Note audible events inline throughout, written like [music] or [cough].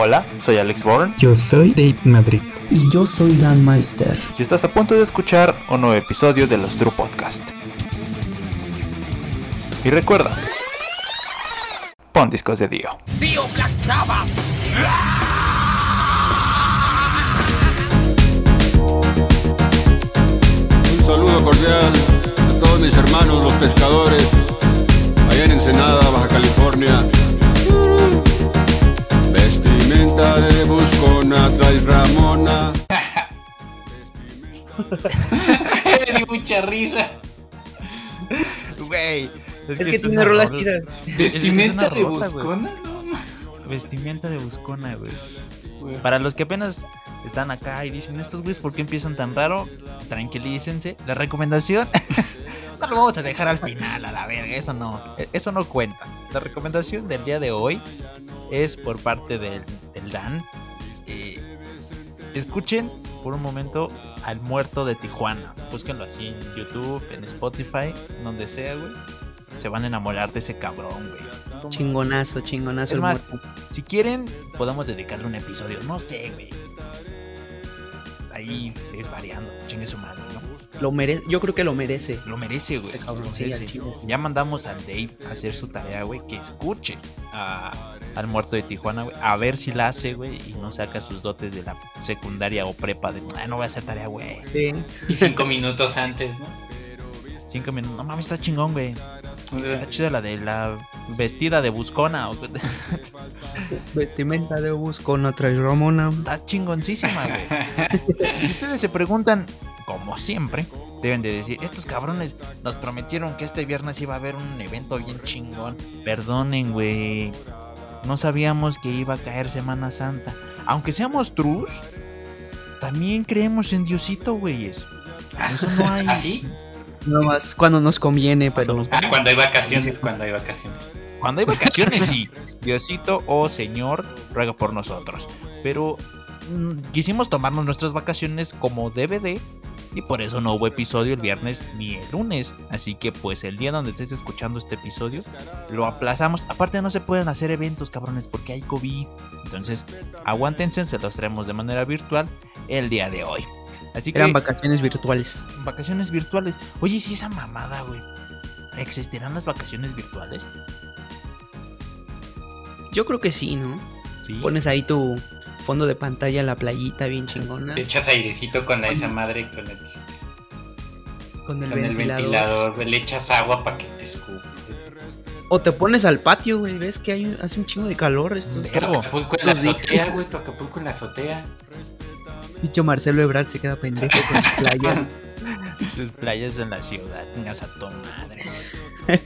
Hola, soy Alex Bourne. Yo soy Dave Madrid. Y yo soy Dan Meister. Y estás a punto de escuchar un nuevo episodio de los True Podcast. Y recuerda, pon discos de Dio. Dio Black Sabbath. Un saludo cordial a todos mis hermanos los pescadores, allá en Ensenada, Baja California. Vestimenta de buscona, traes Ramona. [laughs] Me dio mucha risa. Güey. Es, que, tiene rolas chidas. Vestimenta de buscona, no Vestimenta de buscona, güey. Para los que apenas están acá y dicen, estos güeyes, ¿por qué empiezan tan raro? Tranquilícense. La recomendación [laughs] no lo vamos a dejar al final, a la verga. Eso no, eso no cuenta. La recomendación del día de hoy es por parte del, del Dan. Eh, escuchen por un momento al muerto de Tijuana. Búsquenlo así en YouTube, en Spotify, donde sea, güey. Se van a enamorar de ese cabrón, güey. Chingonazo, chingonazo. Es más, muerto. si quieren, podemos dedicarle un episodio. No sé, güey. Ahí es variando. Chingue su. Lo merece, yo creo que lo merece. Lo merece, güey. Este cabrón, Lo sí, merece. chile. Ya mandamos al Dave a hacer su tarea, güey. Que escuche a- al muerto de Tijuana, güey. A ver si la hace, güey. Y no saca sus dotes de la secundaria o prepa. De, "Ah, no voy a hacer tarea, güey. Sí. Y cinco minutos antes, ¿no? Cinco minutos. No mames, está chingón, güey. Está chida la de la vestida de buscona. [laughs] Vestimenta de bus con otra Ramona. Está chingoncísima, güey. [laughs] Si ustedes se preguntan, como siempre, deben de decir, estos cabrones nos prometieron que este viernes iba a haber un evento bien chingón. Perdonen, güey. No sabíamos que iba a caer Semana Santa. Aunque seamos trus, también creemos en Diosito, güeyes. Eso no [laughs] hay. ¿Así? No más cuando nos conviene, pero nos- Ah, cuando hay vacaciones, cuando hay vacaciones. Cuando hay vacaciones, sí. [laughs] Diosito o Señor ruega por nosotros. Pero mm, quisimos tomarnos nuestras vacaciones como DVD. Y por eso no hubo episodio el viernes ni el lunes. Así que pues el día donde estés escuchando este episodio, lo aplazamos. Aparte no se pueden hacer eventos, cabrones, porque hay COVID. Entonces, aguántense, se los traemos de manera virtual el día de hoy. Así que eran vacaciones virtuales. vacaciones virtuales. Oye, sí, esa mamada, güey. ¿Existirán las vacaciones virtuales? Yo creo que sí, ¿no? Sí. Pones ahí tu fondo de pantalla, la playita bien chingona. Te echas airecito con esa madre, con el, Con el con el ventilador. ventilador. Le echas agua para que te escupe. O te pones al patio, güey. ¿Ves que hay, hace un chingo de calor estos? Verga. Tu Acapulco en la azotea, güey. Tu Acapulco en la azotea. Dicho Marcelo Ebrard se queda pendejo con su playa. [laughs] Sus playas en la ciudad, tengas a tu madre.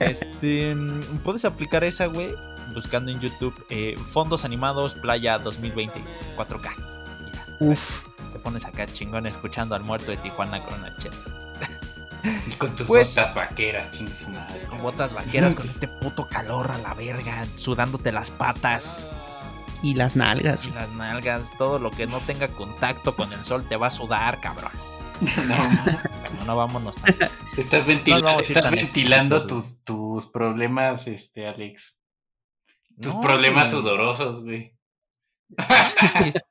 Este, puedes aplicar esa, güey, buscando en YouTube eh, fondos animados playa 2020 4K. Y ya, Uf. te pones acá chingón escuchando al muerto de Tijuana con una chela. [laughs] Y con tus Pues- botas vaqueras, madre. Con botas vaqueras con este puto calor a la verga, sudándote las patas Y las nalgas. y las nalgas, todo lo que no tenga contacto con el sol te va a sudar, cabrón. [laughs] No, No, no vámonos. tan- estás, No vamos a ir estás tan ventilando tus, tus problemas, este, Alex. Tus No, problemas güey. sudorosos, güey. [laughs]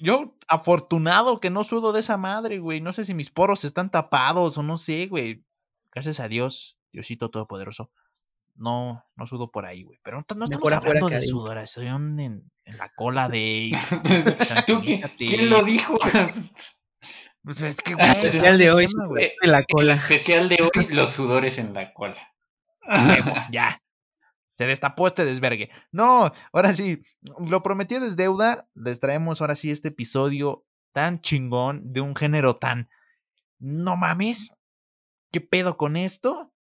Yo, afortunado que no sudo de esa madre, güey. No sé si mis poros están tapados o no sé, güey. Gracias a Dios, Diosito Todopoderoso. No, no sudo por ahí, güey. Pero no, no estamos hablando de sudoración en, en la cola de... [laughs] ¿Tú qué-. ¿Quién lo dijo? [laughs] Pues es que, güey, Especial de hoy, tema, güey. en la cola. Especial de hoy, los sudores en la cola. Ya. Se destapó este desvergue. No, ahora sí, lo prometido es deuda. Les traemos ahora sí este episodio tan chingón de un género tan. No mames. ¿Qué pedo con esto?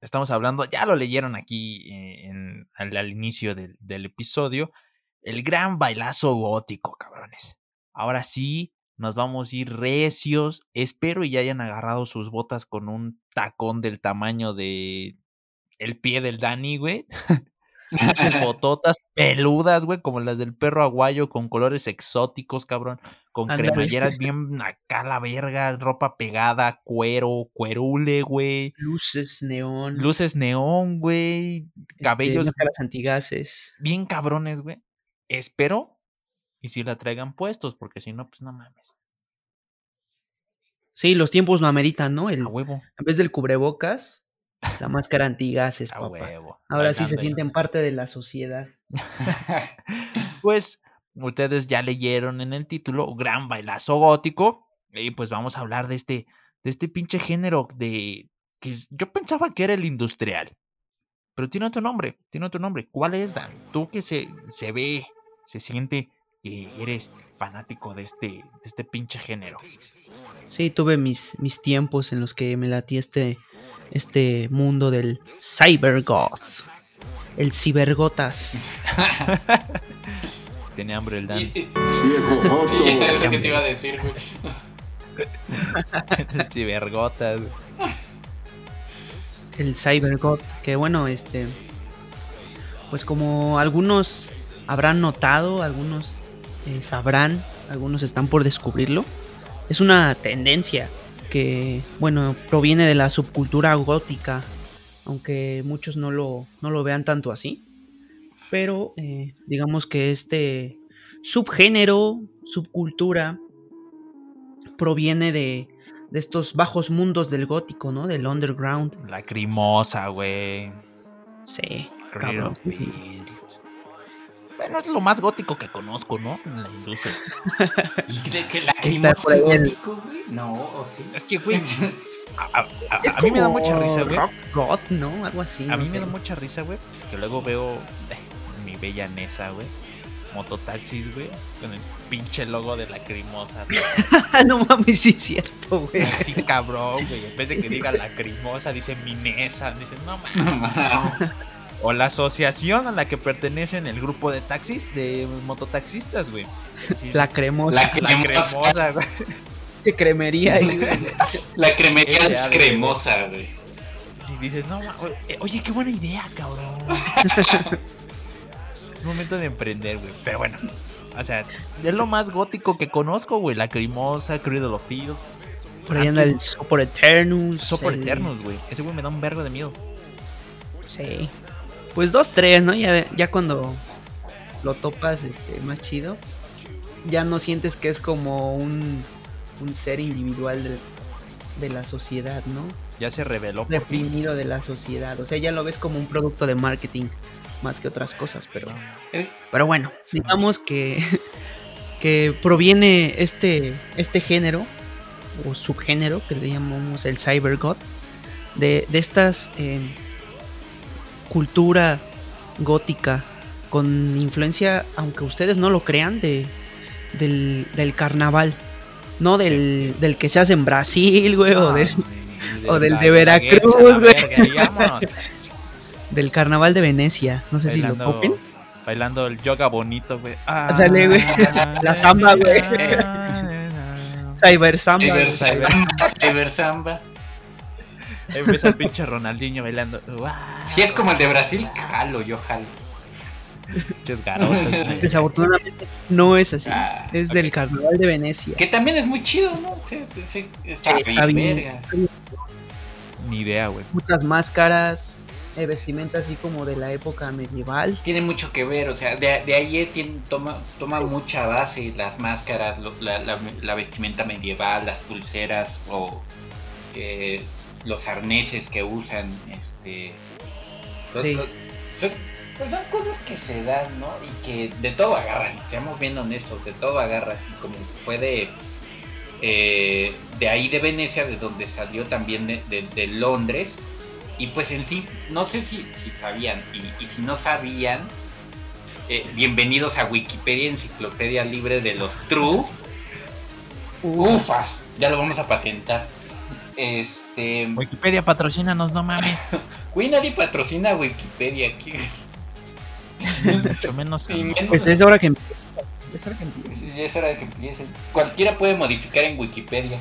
Estamos hablando, ya lo leyeron aquí eh, en- al, inicio del episodio. El gran bailazo gótico, cabrones. Ahora sí, nos vamos a ir recios. Espero y ya hayan agarrado sus botas con un tacón del tamaño de el pie del Dani, güey. [laughs] Pinches bototas peludas, güey, como las del perro aguayo, con colores exóticos, cabrón. Con Ándale. cremalleras [laughs] bien acá la verga, ropa pegada, cuero, cuerule, güey. Luces, neón. Luces neón, güey. este, Cabellos máscaras antigases. bien cabrones, güey. espero y si la traigan puestos, porque si no, pues no mames. Sí, los tiempos lo ameritan, ¿no? El, A huevo. en vez del cubrebocas, la máscara antigases, A papá. huevo. Ahora sí se sienten parte de la sociedad. [laughs] Pues ustedes ya leyeron en el título Gran Bailazo Gótico. Y pues vamos a hablar de este, de este pinche género de que es- yo pensaba que era el industrial. Pero tiene otro nombre, tiene otro nombre. ¿Cuál es, Dan? Tú que se, se ve, se siente que eres fanático de este, de este pinche género. Sí, tuve mis, mis tiempos en los que me latí este, este mundo del cybergoth. El cibergotas. [laughs] Tiene hambre el Dan. Viejo es lo que te iba a decir, güey. [laughs] el cibergotas. el cybergoth, que bueno, este, pues como algunos habrán notado, algunos eh, sabrán, algunos están por descubrirlo, es una tendencia que, bueno, proviene de la subcultura gótica, aunque muchos no lo, no lo vean tanto así, pero eh, digamos que este subgénero, subcultura, proviene de, de estos bajos mundos del gótico, ¿no? Del underground. Lacrimosa, güey. Sí, Cabrón. Bueno, es lo más gótico que conozco, ¿no? En la industria. [laughs] ¿Y cree que la Está por ahí el- gótico, güey? No, o sí. Es que, güey, a, a- a- Es a mí me da mucha risa, güey. Rock goth, ¿no? Algo así. A no mí sé. me da mucha risa, güey. Que luego veo eh, mi bella Nesa, güey. Mototaxis, güey. Con el pinche logo de lacrimosa. güey. [laughs] no mames, sí es cierto, güey. Así cabrón, güey. En vez de que diga lacrimosa, dice mi Nesa. Dice, no [laughs] mames. O la asociación a la que pertenecen el grupo de taxis, de mototaxistas, güey. Sí, La cremosa. La la cremosa. Cremosa, güey. Se cremería. y- [laughs] La cremería güey. cremosa, güey. Si dices, no, eh, oye, qué buena idea, cabrón. [laughs] es momento de emprender, güey. Pero bueno, o sea, es lo más gótico que conozco, güey. Lacrimosa, Cradle of Field, Por ahí anda el Sopor Eternus. Sopor el- Eternus, güey. Ese güey me da un vergo de miedo. Sí. Pues dos, tres, ¿no? Ya, ya cuando lo topas este, más chido, ya no sientes que es como un, un ser individual de, de la sociedad, ¿no? Ya se reveló. Reprimido de la sociedad. O sea, ya lo ves como un producto de marketing más que otras cosas, pero... Eh, Pero bueno, digamos que, [laughs] que proviene este, este género o subgénero que le llamamos el cybergod de, de estas eh, cultura gótica con influencia, aunque ustedes no lo crean, de, del, del carnaval. No del, del que se hace en Brasil, güey, o del, o del la de Veracruz, güey. verga, [laughs] del carnaval de Venecia. No sé si lo Bailando- el yoga bonito, güey. Güey. [laughs] La samba, güey. Cyber samba. Cyber, güey. cyber, cyber samba. Ves al pinche Ronaldinho bailando. Si es como el de Brasil, jalo, yo jalo. pinches garotas. [laughs] Desafortunadamente no es así. Ah, es del carnaval de Venecia. Que también es muy chido, ¿no? Sí, sí, sí, está Sí, está bien, verga. Ni idea, güey. Muchas máscaras, eh, vestimenta así como de la época medieval. Tiene mucho que ver, o sea, de, de ahí eh, tiene- toma, toma mucha base las máscaras, lo- la, la- la vestimenta medieval, las pulseras o eh, los arneses que usan. Este, los- Sí. los- son, pues son cosas que se dan, ¿no? Y que de todo agarran, seamos bien honestos, de todo agarra, así como fue de... eh, de ahí de Venecia, de donde salió también de, de- de Londres, y pues en sí, no sé si, si sabían, y, y si no sabían, eh, bienvenidos a Wikipedia, enciclopedia libre de los True. Ufas, ya lo vamos a patentar. Este. Wikipedia patrocínanos, no mames. [laughs] Güey, nadie patrocina Wikipedia aquí. Mucho [laughs] menos. Pues es hora que empiece. Es hora que empiece. Es hora de que empiecen. Cualquiera puede modificar en Wikipedia.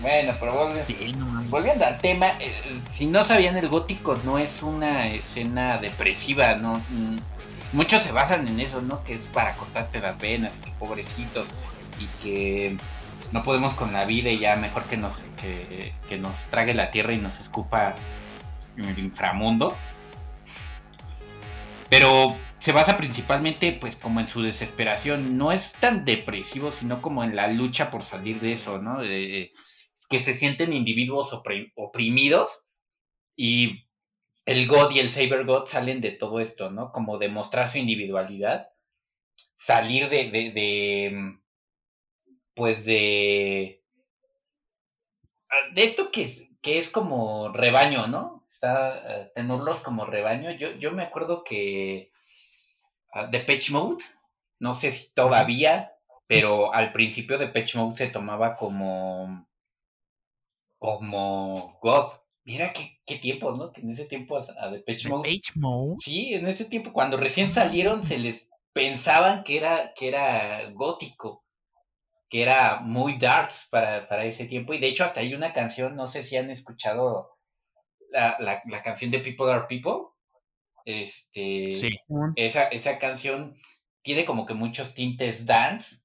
Bueno, pero volviendo, Sí, no mames. volviendo al tema, eh, si no sabían, el gótico no es una escena depresiva, ¿no? Mm, Muchos se basan en eso, ¿no? Que es para cortarte las venas, que pobrecitos, y que no podemos con la vida y ya mejor que nos, que, nos trague la tierra y nos escupa el inframundo. Pero se basa principalmente pues como en su desesperación. No es tan depresivo, sino como en la lucha por salir de eso, ¿no? De- que se sienten individuos opri- oprimidos y el God y el Saber God salen de todo esto, ¿no? Como demostrar su individualidad, salir de, pues de, ah, de esto que es, que es como rebaño, ¿no? Está, eh, tenerlos como rebaño. Yo, yo me acuerdo que de Pitch Mode, no sé si todavía, pero al principio de Pitch Mode se tomaba como, como God. Mira qué, qué tiempo, ¿no? Que en ese tiempo a, Depeche Mode Mode. Sí, en ese tiempo, cuando recién salieron, se les pensaban que era, que era gótico, que era muy darks para, para ese tiempo. Y de hecho, hasta hay una canción, no sé si han escuchado la, la, la canción de People Are People. Este, Sí. esa, esa canción tiene como que muchos tintes dance.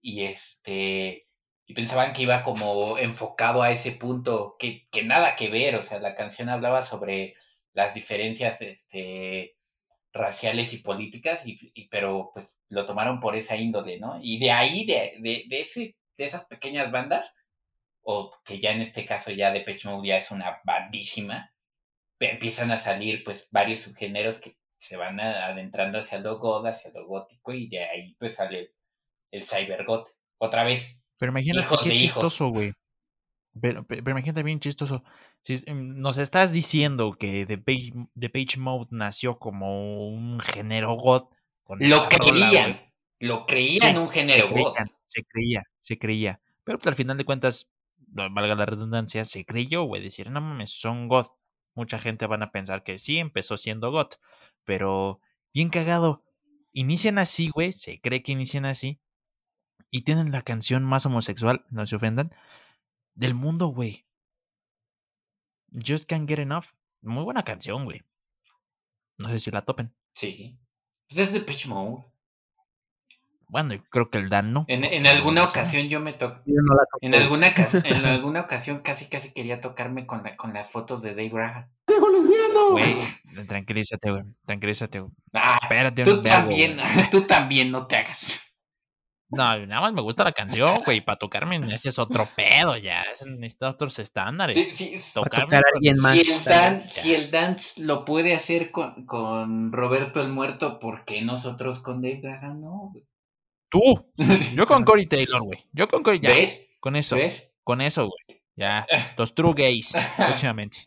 Y este. Y pensaban que iba como enfocado a ese punto, que, que nada que ver. O sea, la canción hablaba sobre las diferencias este, raciales y políticas, y, y- pero pues lo tomaron por esa índole, ¿no? Y de ahí, de, de, de, ese, de esas pequeñas bandas, o que ya en este caso ya de Mode ya es una bandísima, empiezan a salir pues varios subgéneros que se van a- adentrando hacia lo god, hacia lo gótico, y de ahí pues sale el, el cybergot. Otra vez, Pero imagínate Hijos qué de chistoso, güey. Pero, pe- pero imagínate bien chistoso. Si em, nos estás diciendo que The Page, The Page Mode nació como un género God. con lo rola, creían, lo creían Sí, un género se god. se creía, se creía. Pero pues, al final de cuentas, valga la redundancia, se creyó, güey. Decir, no mames, son God. Mucha gente van a pensar que sí, empezó siendo God. Pero bien cagado. Inician así, güey. Se cree que inician así. Y tienen la canción más homosexual, no se ofendan, del mundo, güey. Just Can't Get Enough. Muy buena canción, güey. No sé si la topen. Sí. Pues es de Pitch Mode. Bueno, yo creo que el Dan no. En, alguna no ocasión yo me. Yo no la toqué. En alguna, [laughs] en alguna ocasión casi casi quería tocarme con, la- con las fotos de Dave Graham. Güey, [laughs] tranquilízate, güey. Tranquilízate, güey. Ah, Espérate tú también, [laughs] tú también no te hagas. No, nada más me gusta la canción, güey. Para tocarme, ese es otro pedo, ya. Ese necesita otros estándares. Sí, sí, Tocarme tocar a alguien más. si, el si dance lo puede hacer con, con Roberto el Muerto, ¿por qué nosotros con Dave Graham no? güey? Tú. [laughs] Yo con Cory Taylor, güey. Yo con Cory. Ya. ¿Ves? Con eso. ¿Ves? Con eso, güey. Ya. [laughs] Los true gays. [laughs] Próximamente.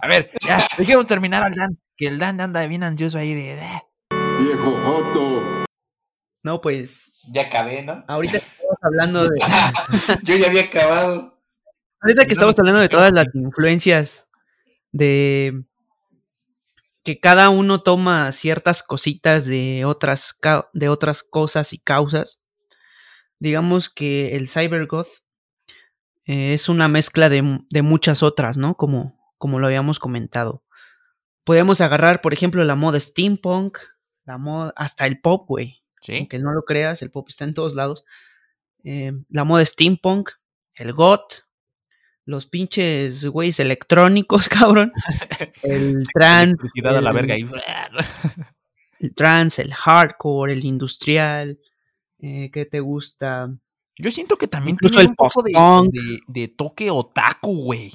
A ver, ya. Dejemos terminar al Dan. Que el Dan anda bien ansioso ahí de. Viejo Joto. No, pues Ya acabé, ¿no? ahorita que estamos hablando de [laughs] Yo ya había acabado. ahorita que No estamos hablando de todas las influencias de que cada uno toma ciertas cositas de otras de otras cosas y causas. Digamos que el cybergoth eh, es una mezcla de, de muchas otras, ¿no? Como, como lo habíamos comentado. Podemos agarrar, por ejemplo, la moda steampunk, la moda, hasta el pop, güey. Sí. Aunque no lo creas, el pop está en todos lados. Eh, la moda steampunk, el goth, los pinches güeyes electrónicos, [laughs] cabrón. El [laughs] trance, Electricidad a la el- verga ahí. [laughs] el trance, el hardcore, el industrial. Eh, ¿Qué te gusta? Yo siento que también Incluso tiene el un poco de, de, de toque otaku, güey.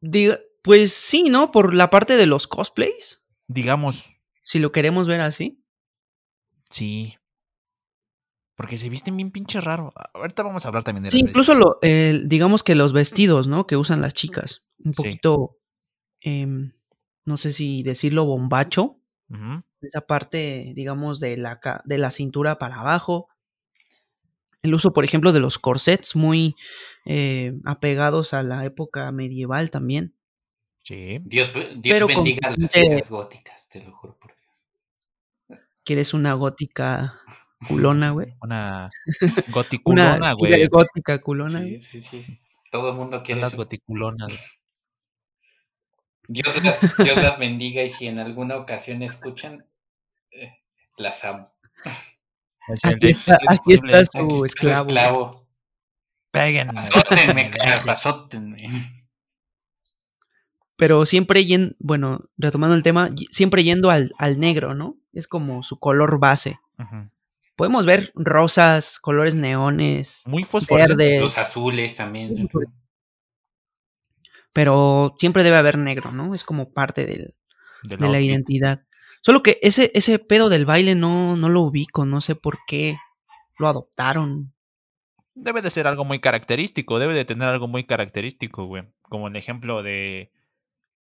Diga- pues sí, ¿no? Por la parte de los cosplays, Digamos, si lo queremos ver así. sí. Porque se visten bien pinche raro. Ahorita vamos a hablar también de Sí, incluso lo, el- digamos que los vestidos, ¿no? Que usan las chicas. Un Sí. poquito, em, no sé si decirlo bombacho. Esa parte, digamos, de la, ca- de la cintura para abajo. El uso, por ejemplo, de los corsets muy eh, apegados a la época medieval también. Sí. Dios, Dios con bendiga a las chicas góticas, te lo juro ¿Quieres una gótica culona, güey? [laughs] Una Una goticulona, güey. gótica culona. güey. Sí, sí, sí. Todo el mundo quiere Las eso. goticulonas. Dios las, [laughs] Dios las bendiga y si en alguna ocasión escuchan, eh, las amo. Aquí está, aquí está Aquí su esclavo. esclavo. Péguenme. Azótenme, azótenme. Pero siempre yendo, bueno, retomando el tema, siempre yendo al, al negro, ¿no? Es como su color base. Podemos ver rosas, colores neones, Muy fosforescente. verdes, Los azules también. pero siempre debe haber negro, ¿no? Es como parte del, del de la outfit. identidad. Solo que ese, ese pedo del baile no, no lo ubico, no sé por qué lo adoptaron. Debe de ser algo muy característico, debe de tener algo muy característico, güey. Como el ejemplo de,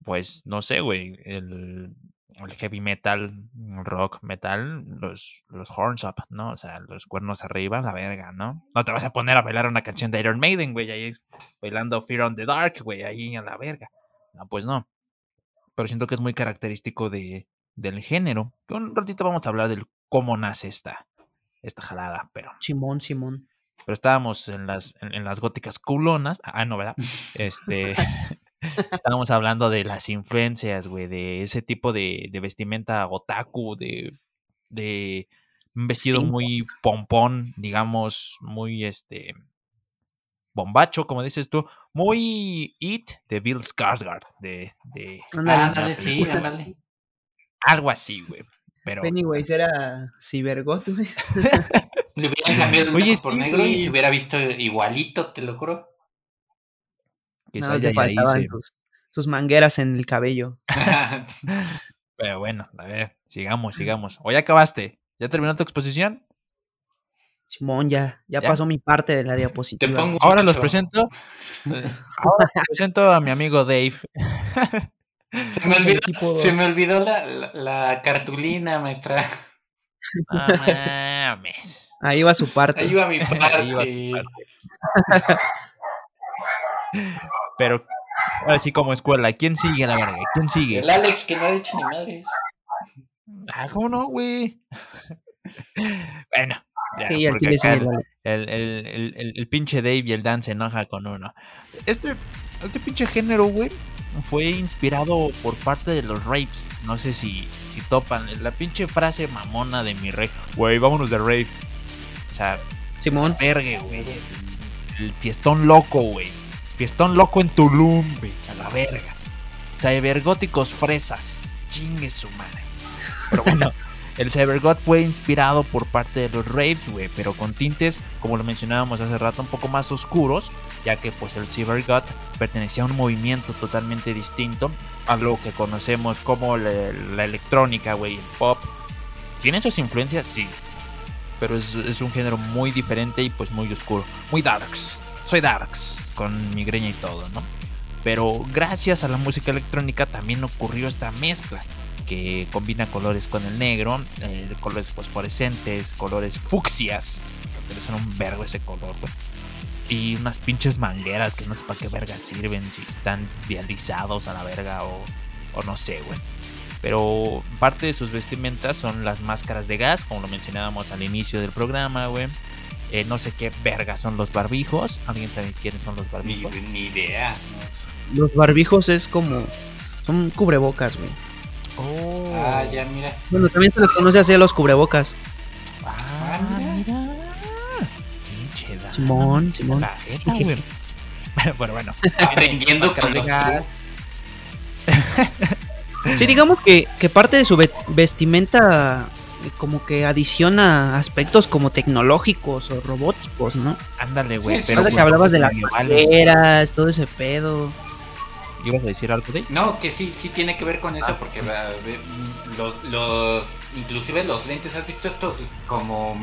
pues, no sé, güey, el, el heavy metal, rock metal, los, los horns up, ¿no? O sea, los cuernos arriba, la verga, ¿no? No te vas a poner a bailar una canción de Iron Maiden, güey, ahí bailando Fear on the Dark, güey, ahí a la verga. No, pues no. Pero siento que es muy característico de, del género. Que un ratito vamos a hablar del cómo nace esta, esta jalada, pero Simón, Simón. pero estábamos en las, en, en las góticas culonas. Ah, no, ¿verdad? [laughs] Este. Estábamos hablando de las influencias, güey, de ese tipo de, de vestimenta otaku, de, de un vestido muy pompón, digamos, muy este. Bombacho, como dices tú, muy It de Bill Skarsgård, de, de sí, algo así, güey. Pero Pennywise era Cybergot, güey. [laughs] Le hubieran cambiado el Oye, por sí, negro y se hubiera visto igualito, te lo juro. Quizás Nada ya sus, sus mangueras en el cabello. [laughs] Pero bueno, a ver, sigamos, sigamos. ¿O ya acabaste? ¿Ya terminó tu exposición? Simón, ya, ya, ¿Ya? pasó mi parte de la Te diapositiva. pongo Ahora los presento. [laughs] Ahora les presento a mi amigo Dave. [laughs] Se me olvidó, Equipo se dos. me olvidó la, la, la cartulina, maestra. No mames. Ahí va su parte. Ahí va mi Ahí va su parte. Pero ahora sí como escuela, ¿quién sigue la verga? ¿Quién sigue? El Alex que no ha dicho ni madres. Ah, ¿cómo no, güey? Bueno, ya, sí, el, el, el- el pinche Dave y el Dan se enoja con uno. Este, este pinche género, güey, fue inspirado por parte de los rapes. No sé si, si topan. La pinche frase mamona de mi rey. Güey, vámonos de rape. O sea, Simón, vergue, güey. El fiestón loco, güey. Fiestón loco en Tulum, güey. A la verga. Cybergóticos fresas. Chingue su madre. Pero bueno, [laughs] el Cybergot fue inspirado por parte de los rapes, güey. Pero con tintes, como lo mencionábamos hace rato, un poco más oscuros. Ya que pues el Cybergot pertenecía a un movimiento totalmente distinto a lo que conocemos como la, la electrónica, güey, el pop. ¿Tiene sus influencias? Sí pero es, es un género muy diferente y pues muy oscuro. Muy darks. Soy darks, con migraña y todo, ¿no? Pero gracias a la música electrónica también ocurrió esta mezcla que combina colores con el negro, eh, colores fosforescentes, colores fucsias, porque son un vergo ese color, güey. Y unas pinches mangueras que no sé para qué verga sirven, si están dializados a la verga o, o no sé, güey. Pero parte de sus vestimentas son las máscaras de gas, como lo mencionábamos al inicio del programa, güey. Eh, no sé qué verga son los barbijos. ¿Alguien sabe quiénes son los barbijos? ni idea. los barbijos es como. Son cubrebocas, güey. Oh. Ah, ya, mira. Bueno, también se les conoce así a los cubrebocas. Ah, mira. Pinche dama. Simón, Simón. La jeta, güey. [laughs] Bueno, bueno, bueno. Aprendiendo con los. Sí, digamos que, que parte de su ve- vestimenta como que adiciona aspectos como tecnológicos o robóticos, ¿no? Ándale, güey. Sí, pero que hablabas de las mangueras, todo ese pedo. ¿Ibas a decir algo de? No, que sí, sí tiene que ver con eso, porque mm, los, los, inclusive los lentes, ¿has visto estos como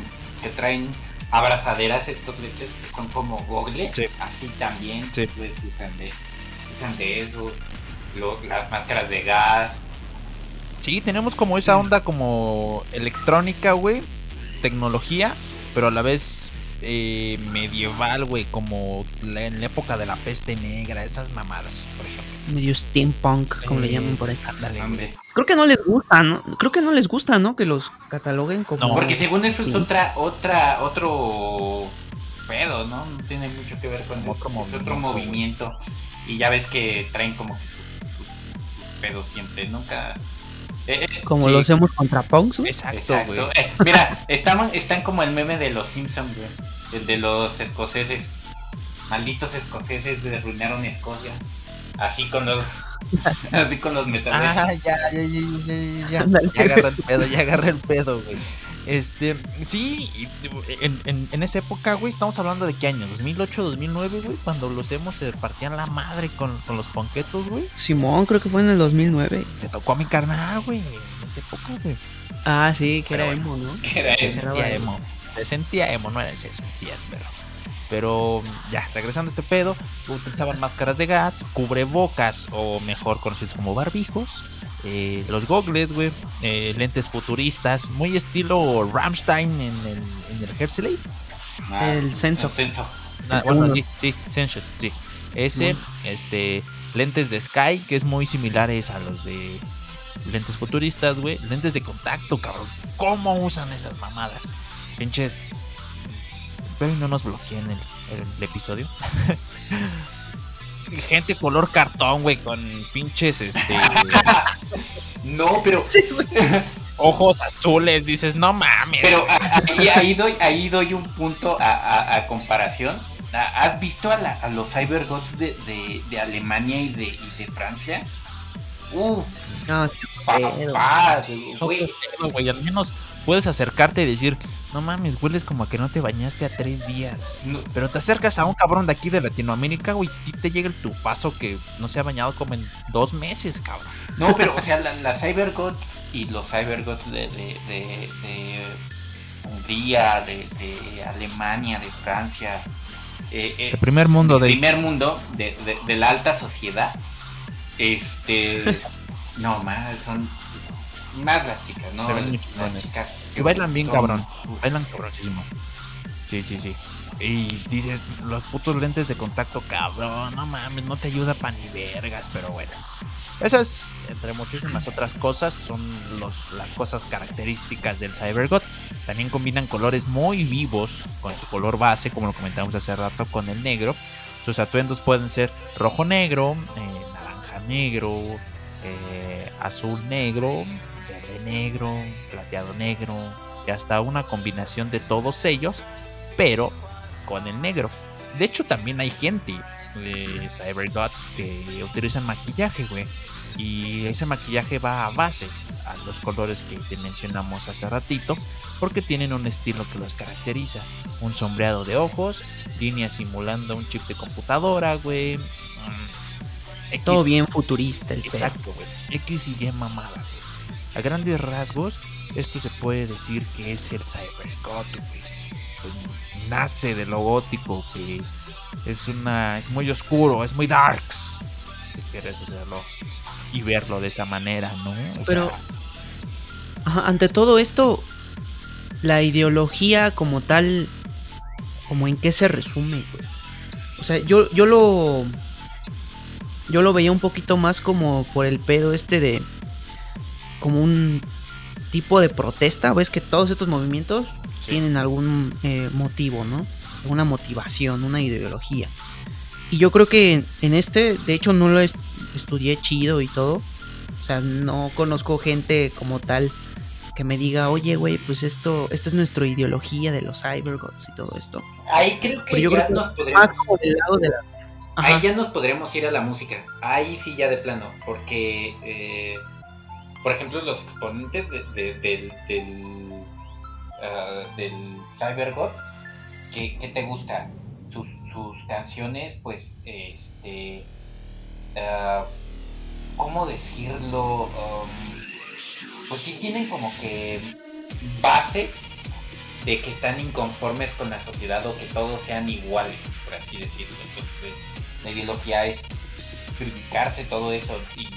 que traen abrazaderas estos lentes que son como gogle? Sí. Así también, Sí. pues, usan de, usan de eso, lo- las máscaras de gas, Sí, tenemos como esa onda como electrónica, güey. Tecnología, pero a la vez eh, medieval, güey. Como la- en la época de la peste negra, esas mamadas, por ejemplo. Medio steampunk, como le llaman por ahí. Ándale, güey. hombre. Creo que no les gusta, ¿no? Creo que no les gusta, ¿no? Que los cataloguen como. No. Porque según eso es otra, otra, otro pedo, ¿no? No tiene mucho que ver con Otro eso, es otro movimiento, movimiento. Y ya ves que traen como que sus, sus- sus pedos siempre, nunca. Eh, Como Sí. lo hacemos contra punks, güey. Exacto, exacto. güey. Eh, mira, están, están como el meme de los Simpsons, güey. El de los escoceses. Malditos escoceses arruinaron Escocia. Así con los, [laughs] Así con los metales. Ah, ya, ya, ya, ya, ya. Ya agarra el pedo, ya agarra el pedo, güey. Este, sí, en, en, en esa época, güey, estamos hablando de qué año, 2008, 2009, güey, cuando los emos se partían la madre con, con los ponquetos, güey. Simón, creo que fue en el 2009. Le tocó a mi carnal, güey, en esa época, güey. Ah, sí, que Pero era emo, ¿no? Que era emo. Se sentía emo, no era se sentía, pero. Pero ya, regresando a este pedo, utilizaban máscaras de gas, cubrebocas o mejor conocidos como barbijos, eh, los gogles, güey, eh, lentes futuristas, muy estilo Rammstein en el, en el Hersley. Ah, El Senso. Ah, bueno, sí, sí, Sensation, sí. Ese, este, lentes de Sky, que es muy similares a los de lentes futuristas, güey. Lentes de contacto, cabrón. ¿Cómo usan esas mamadas? Pinches. Espero y no nos bloqueen el, el episodio. [laughs] Gente color cartón, güey, con pinches, este, [laughs] No, pero, ojos azules. Dices, no mames. pero a- a- ahí, ahí doy, ahí doy un punto a, a- a comparación. ¿Ha- ¿Has visto a, la- a los cybergods de, de, de Alemania y de, y de Francia? Uf, No, sí, papá, güey. Al menos puedes acercarte y decir, no mames, hueles como a que no te bañaste a tres días. No, Pero te acercas a un cabrón de aquí de Latinoamérica, güey, y te llega el tufazo que no se ha bañado como en dos meses, cabrón. No, pero, o sea, la- las Cybergods y los Cybergods de, de, de, de Hungría, de, de Alemania, de Francia, eh, eh, El primer mundo de... primer mundo, de, de- de la alta sociedad, este. [laughs] no, más, son más las chicas, ¿no? Se ven muy las chicas. Y bailan bien, son- cabrón. Bailan cabroncísimo. Sí, sí, sí. Y dices, los putos lentes de contacto, cabrón, no mames, no te ayuda pa' ni vergas, pero bueno. Esas, entre muchísimas otras cosas, son los, las cosas características del CyberGod. También combinan colores muy vivos con su color base, como lo comentamos hace rato, con el negro. Sus atuendos pueden ser rojo-negro, eh, naranja-negro, eh, azul-negro, verde-negro, plateado-negro, y hasta una combinación de todos ellos, pero con el negro. De hecho, también hay gente de CyberGods que utilizan maquillaje, güey. Y ese maquillaje va a base a los colores que te mencionamos hace ratito, porque tienen un estilo que los caracteriza. Un sombreado de ojos, líneas simulando un chip de computadora, güey. mm, X- Todo bien futurista el. Exacto, güey. X y Y mamada, güey. A grandes rasgos, esto se puede decir que es el cybergod, güey. Pues, nace de lo gótico, que es una. es muy oscuro, es muy darks. Si quieres verlo y verlo de esa manera, ¿no? O Pero- sea, ante todo esto, la ideología como tal, como en qué se resume, güey. O sea, yo, yo lo. Yo lo veía un poquito más como por el pedo este de. Como un tipo de protesta. Ves que todos estos movimientos Sí. tienen algún eh, motivo, ¿no? Una motivación, una ideología. Y yo creo que en, este, de hecho, no lo est- estudié chido y todo. O sea, no conozco gente como tal que me diga, oye, güey, pues esto, esta es nuestra ideología de los cybergods y todo esto. Ahí creo que yo ya creo que nos más podremos. del lado de la... Ahí ya nos podremos ir a la música. Ahí sí ya de plano. Porque, eh, por ejemplo, los exponentes de- de- del, del, ah, del CyberGod, ¿qué, qué te gusta? Sus, sus canciones, pues, este... ah, ¿Cómo decirlo? Um, pues sí tienen como que base de que están inconformes con la sociedad o que todos sean iguales, por así decirlo. Entonces, la ideología es criticarse todo eso y,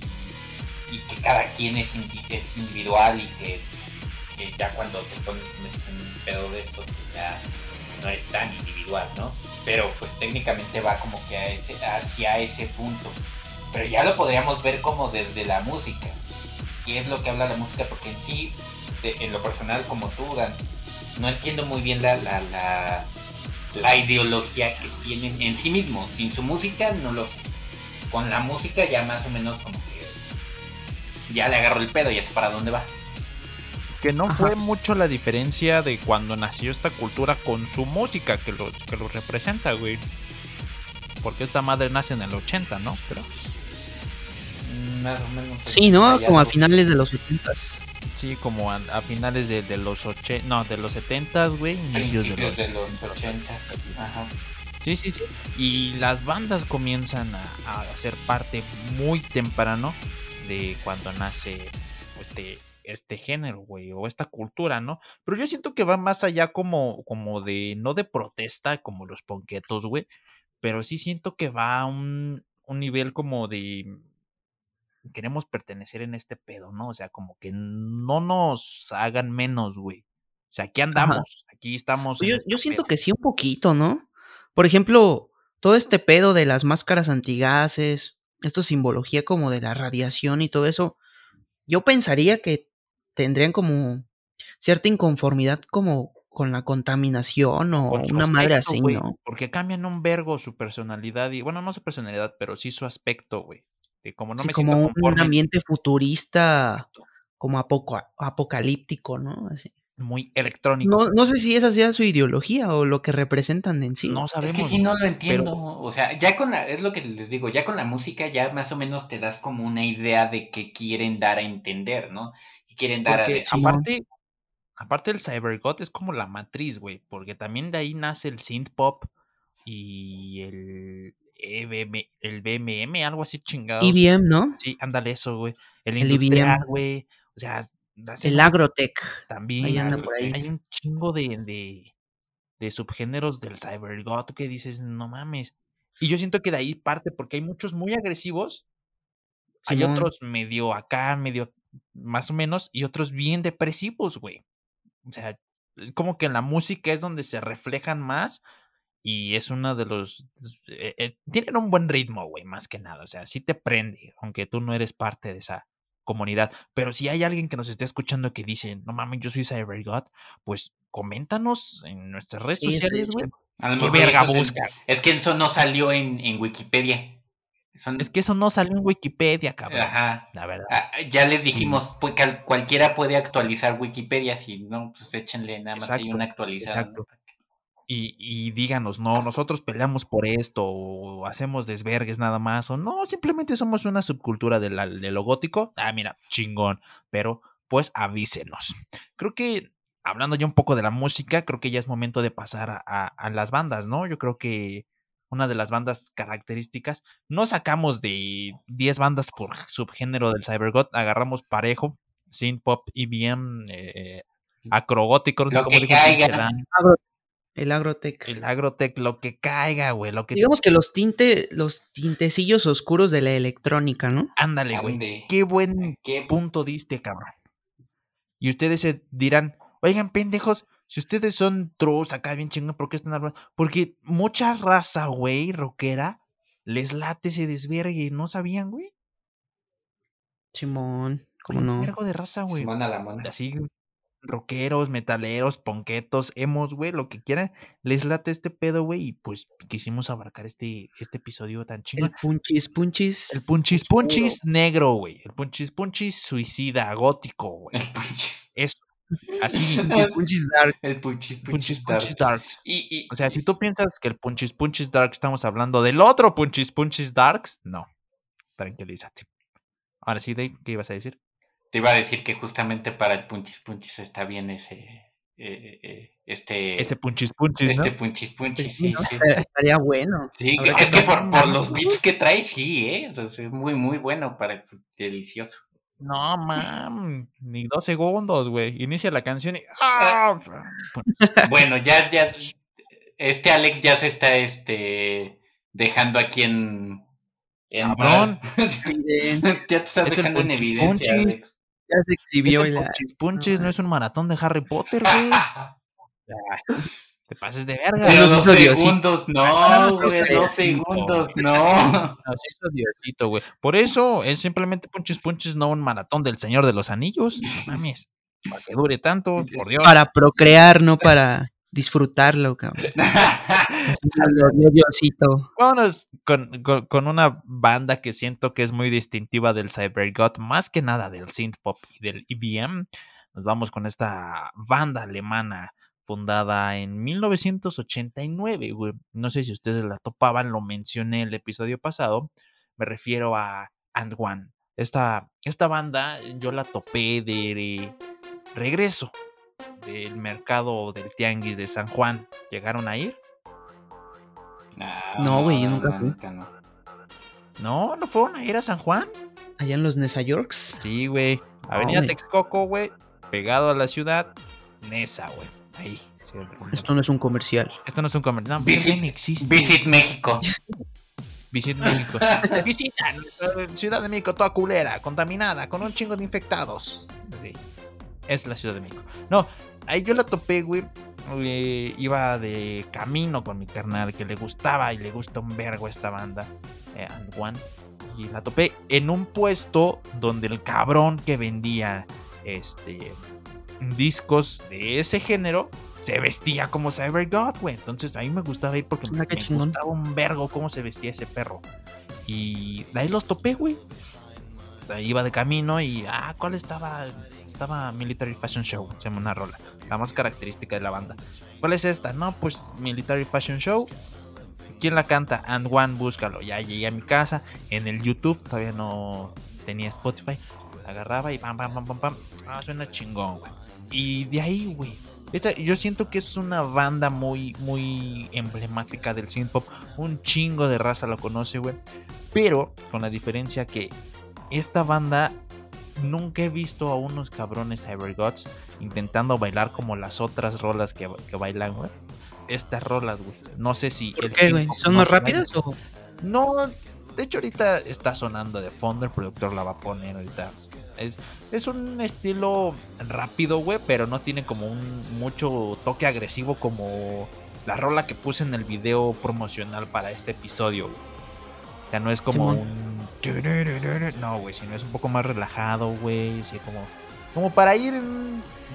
y que cada quien es, indi- es individual y que, ya cuando te pones en un pedo de esto, pues ya no es tan individual, ¿no? Pero pues técnicamente va como que a ese, hacia ese punto. Pero ya lo podríamos ver como desde la música. ¿Qué es lo que habla la música? Porque en sí, en lo personal, como tú, Dan, no entiendo muy bien la, la, la, la ideología que tienen en sí mismos. Sin su música no lo sé. Con la música ya más o menos como ya le agarro el pedo, ya sé para dónde va. que no Ajá. fue mucho la diferencia de cuando nació esta cultura con su música que lo, que lo representa, güey. Porque esta madre nace en el 80, ¿no? Pero Más o menos. Sí, ¿no? Como a finales de los 70 Sí, como a, a finales de, de los oche, no, de los 70, güey, inicios de Principios los, de los 80. Ajá. Sí, sí, sí. Y las bandas comienzan a, a ser parte muy temprano de cuando nace este, este género, güey, o esta cultura, ¿no? Pero yo siento que va más allá como, como de, no de protesta como los ponquetos, güey, pero sí siento que va a un, un nivel como de queremos pertenecer en este pedo, ¿no? O sea, como que no nos hagan menos, güey. O sea, aquí andamos, aquí estamos. en Yo, yo siento pedo. que sí un poquito, ¿no? Por ejemplo, todo este pedo de las máscaras antigases, esto simbología como de la radiación y todo eso, yo pensaría que tendrían como cierta inconformidad como con la contaminación o con una madre así, ¿no? Porque cambian un vergo su personalidad y, bueno, no su personalidad, pero sí su aspecto, güey. Como no Sí, me como un conforme, ambiente futurista, exacto, como apoco- apocalíptico, ¿no? Así. Muy electrónico. No, no sé si esa sea su ideología o lo que representan en sí. No Es sabemos. que sí no lo entiendo. pero- O sea, ya con la, es lo que les digo, ya con la música ya más o menos te das como una idea de qué quieren dar a entender, ¿no? Y quieren dar a Porque decir. aparte, aparte el cybergot es como la matriz, güey. Porque también de ahí nace el synth pop y el EBM, el BMM, algo así chingados. IBM, ¿no? Sí, ándale eso, güey. El, El industrial, IBM. güey. O sea, El agrotech. también ahí anda hay, por ahí. hay un chingo de, de, de subgéneros del cybergot que dices, no mames. Y yo siento que de ahí parte porque hay muchos muy agresivos, hay otros medio acá, medio más o menos, y otros bien depresivos, güey. O sea, es como que en la música es donde se reflejan más y es uno de los... eh, eh, tienen un buen ritmo, güey, más que nada. O sea, sí te prende, aunque tú no eres parte de esa comunidad. Pero si hay alguien que nos esté escuchando que dice, no mames, yo soy CyberGod, pues coméntanos en nuestras redes Sí, sociales, güey. lo ¿Qué verga es, busca? es que eso no salió en, en Wikipedia. Son- Es que eso no salió en Wikipedia, cabrón. Ajá. La verdad. Ah, Ya les dijimos, pues, cal- cualquiera puede actualizar Wikipedia, si no, pues échenle nada más Exacto, una actualizada. ¿no? exacto. Y, y díganos, no, nosotros peleamos por esto, o hacemos desvergues nada más, o no, simplemente somos una subcultura de, la- de lo gótico. Ah, mira, chingón. Pero, pues avísenos. Creo que, hablando ya un poco de la música, creo que ya es momento de pasar a, a- a las bandas, ¿no? Yo creo que una de las bandas características, no sacamos de 10 bandas por subgénero del cybergot, agarramos parejo, synth pop, EBM, eh, acrogótico, no sé Lo cómo dijo El agrotech. el agrotech, lo que caiga, güey, lo que Digamos que los tinte, los tintecillos oscuros de la electrónica, ¿no? ándale, güey. Qué buen ¿Qué? punto diste, cabrón. Y ustedes se dirán, oigan, pendejos, si ustedes son trus acá bien chingón, ¿por qué están hablando? Porque mucha raza, güey, rockera, les late ese desvergue, ¿no sabían, güey? Simón, ¿cómo Un no? vergo de raza, güey. Simón a la mona. Así, rockeros, metaleros, ponquetos, emos, güey, lo que quieran, les late este pedo, güey, y pues quisimos abarcar este, este episodio tan chingón. El punchis, punchis. El punchis oscuro. punchis negro, güey. El punchis punchis suicida, gótico, güey. El punchis. Eso. Así. [laughs] Punchis, punchis dark. El punchis, punchis punchis, punchis dark. darks. Y, y, O sea, si tú piensas que el punchis punchis dark estamos hablando del otro punchis punchis darks, no. Tranquilízate. Ahora sí, Dave, ¿qué ibas a decir? Te iba a decir que justamente para el punchis punchis está bien ese. eh, eh, este. Este punchis punchis, ¿no? este punchis punchis, sí, sí, ¿no? sí. Estaría- bueno. Sí, Habrá es que que por, por los beats que trae, sí, ¿eh? Entonces, es muy, muy bueno para delicioso. No, mam. Ni dos segundos, güey. Inicia la canción y. ¡Ah! [laughs] Bueno, ya, ya, este Alex ya se está, este, dejando aquí en... en Cabrón. [laughs] Ya te estás Es dejando en evidencia, punchis. Alex. Ya se exhibió la- punchis punchis no es un maratón de Harry Potter, güey. Te pases de verga. Sí, dos segundos, no, güey, dos segundos, no. Nos hizo Diosito, güey. Por eso es simplemente punches punches, no un maratón del Señor de los Anillos. No mames. Para que dure tanto, por Dios. Para procrear, no para disfrutarlo, cabrón. [laughs] Vámonos con, con- con una banda que siento que es muy distintiva del Cybergot, más que nada del synth pop y del EBM. Nos vamos con esta banda alemana fundada en 1989, güey. No sé si ustedes la topaban, lo mencioné en el episodio pasado. Me refiero a And One. Esta, esta banda yo la topé de regreso del mercado del Tianguis de San Juan. ¿Llegaron a ir? No, güey, yo nunca fui. no. No, no fueron a ir a San Juan. Allá en los Nesa Yorks. Sí, güey. Avenida güey. Texcoco, güey. Pegado a la ciudad. Nesa, güey. Ahí. sí. Esto no es un comercial. Esto no es un comercial. No, Visit- bien existe. Visit México. Visit México. [laughs] Visita nuestra Ciudad de México, toda culera, contaminada, con un chingo de infectados. Sí. Es la Ciudad de México. No, ahí yo la topé, güey. eh, iba de camino con mi carnal que le gustaba y le gusta un vergo esta banda, eh, And One. Y la topé en un puesto donde el cabrón que vendía este discos de ese género se vestía como Cyber God, güey. Entonces a mí me gustaba ir porque Ah, me chingón. gustaba un vergo cómo se vestía ese perro. Y ahí los topé, güey. Iba de camino y, ah, ¿cuál estaba? Estaba Military Fashion Show, se llama una rola. La más característica de la banda. ¿Cuál es esta? No, pues Military Fashion Show. ¿Quién la canta? And One, búscalo. Ya llegué a mi casa. En el YouTube todavía no tenía Spotify. Agarraba y pam, pam, pam, pam, pam. Ah, suena chingón, güey. Y de ahí, güey. Esta, yo siento que es una banda muy, muy emblemática del synth pop. Un chingo de raza lo conoce, güey. Pero con la diferencia que esta banda nunca he visto a unos cabrones Cybergods intentando bailar como las otras rolas que, que bailan, güey. Estas rolas, güey. No sé si. ¿Por el qué, synth güey? ¿Son más rápidas o...? No, de hecho ahorita está sonando de fondo, el productor la va a poner ahorita. Es, es un estilo rápido, güey, pero no tiene como un mucho toque agresivo como la rola que puse en el video promocional para este episodio, güey. O sea, no es como un... No, güey, sino es un poco más relajado, güey. Sí, como, como para ir...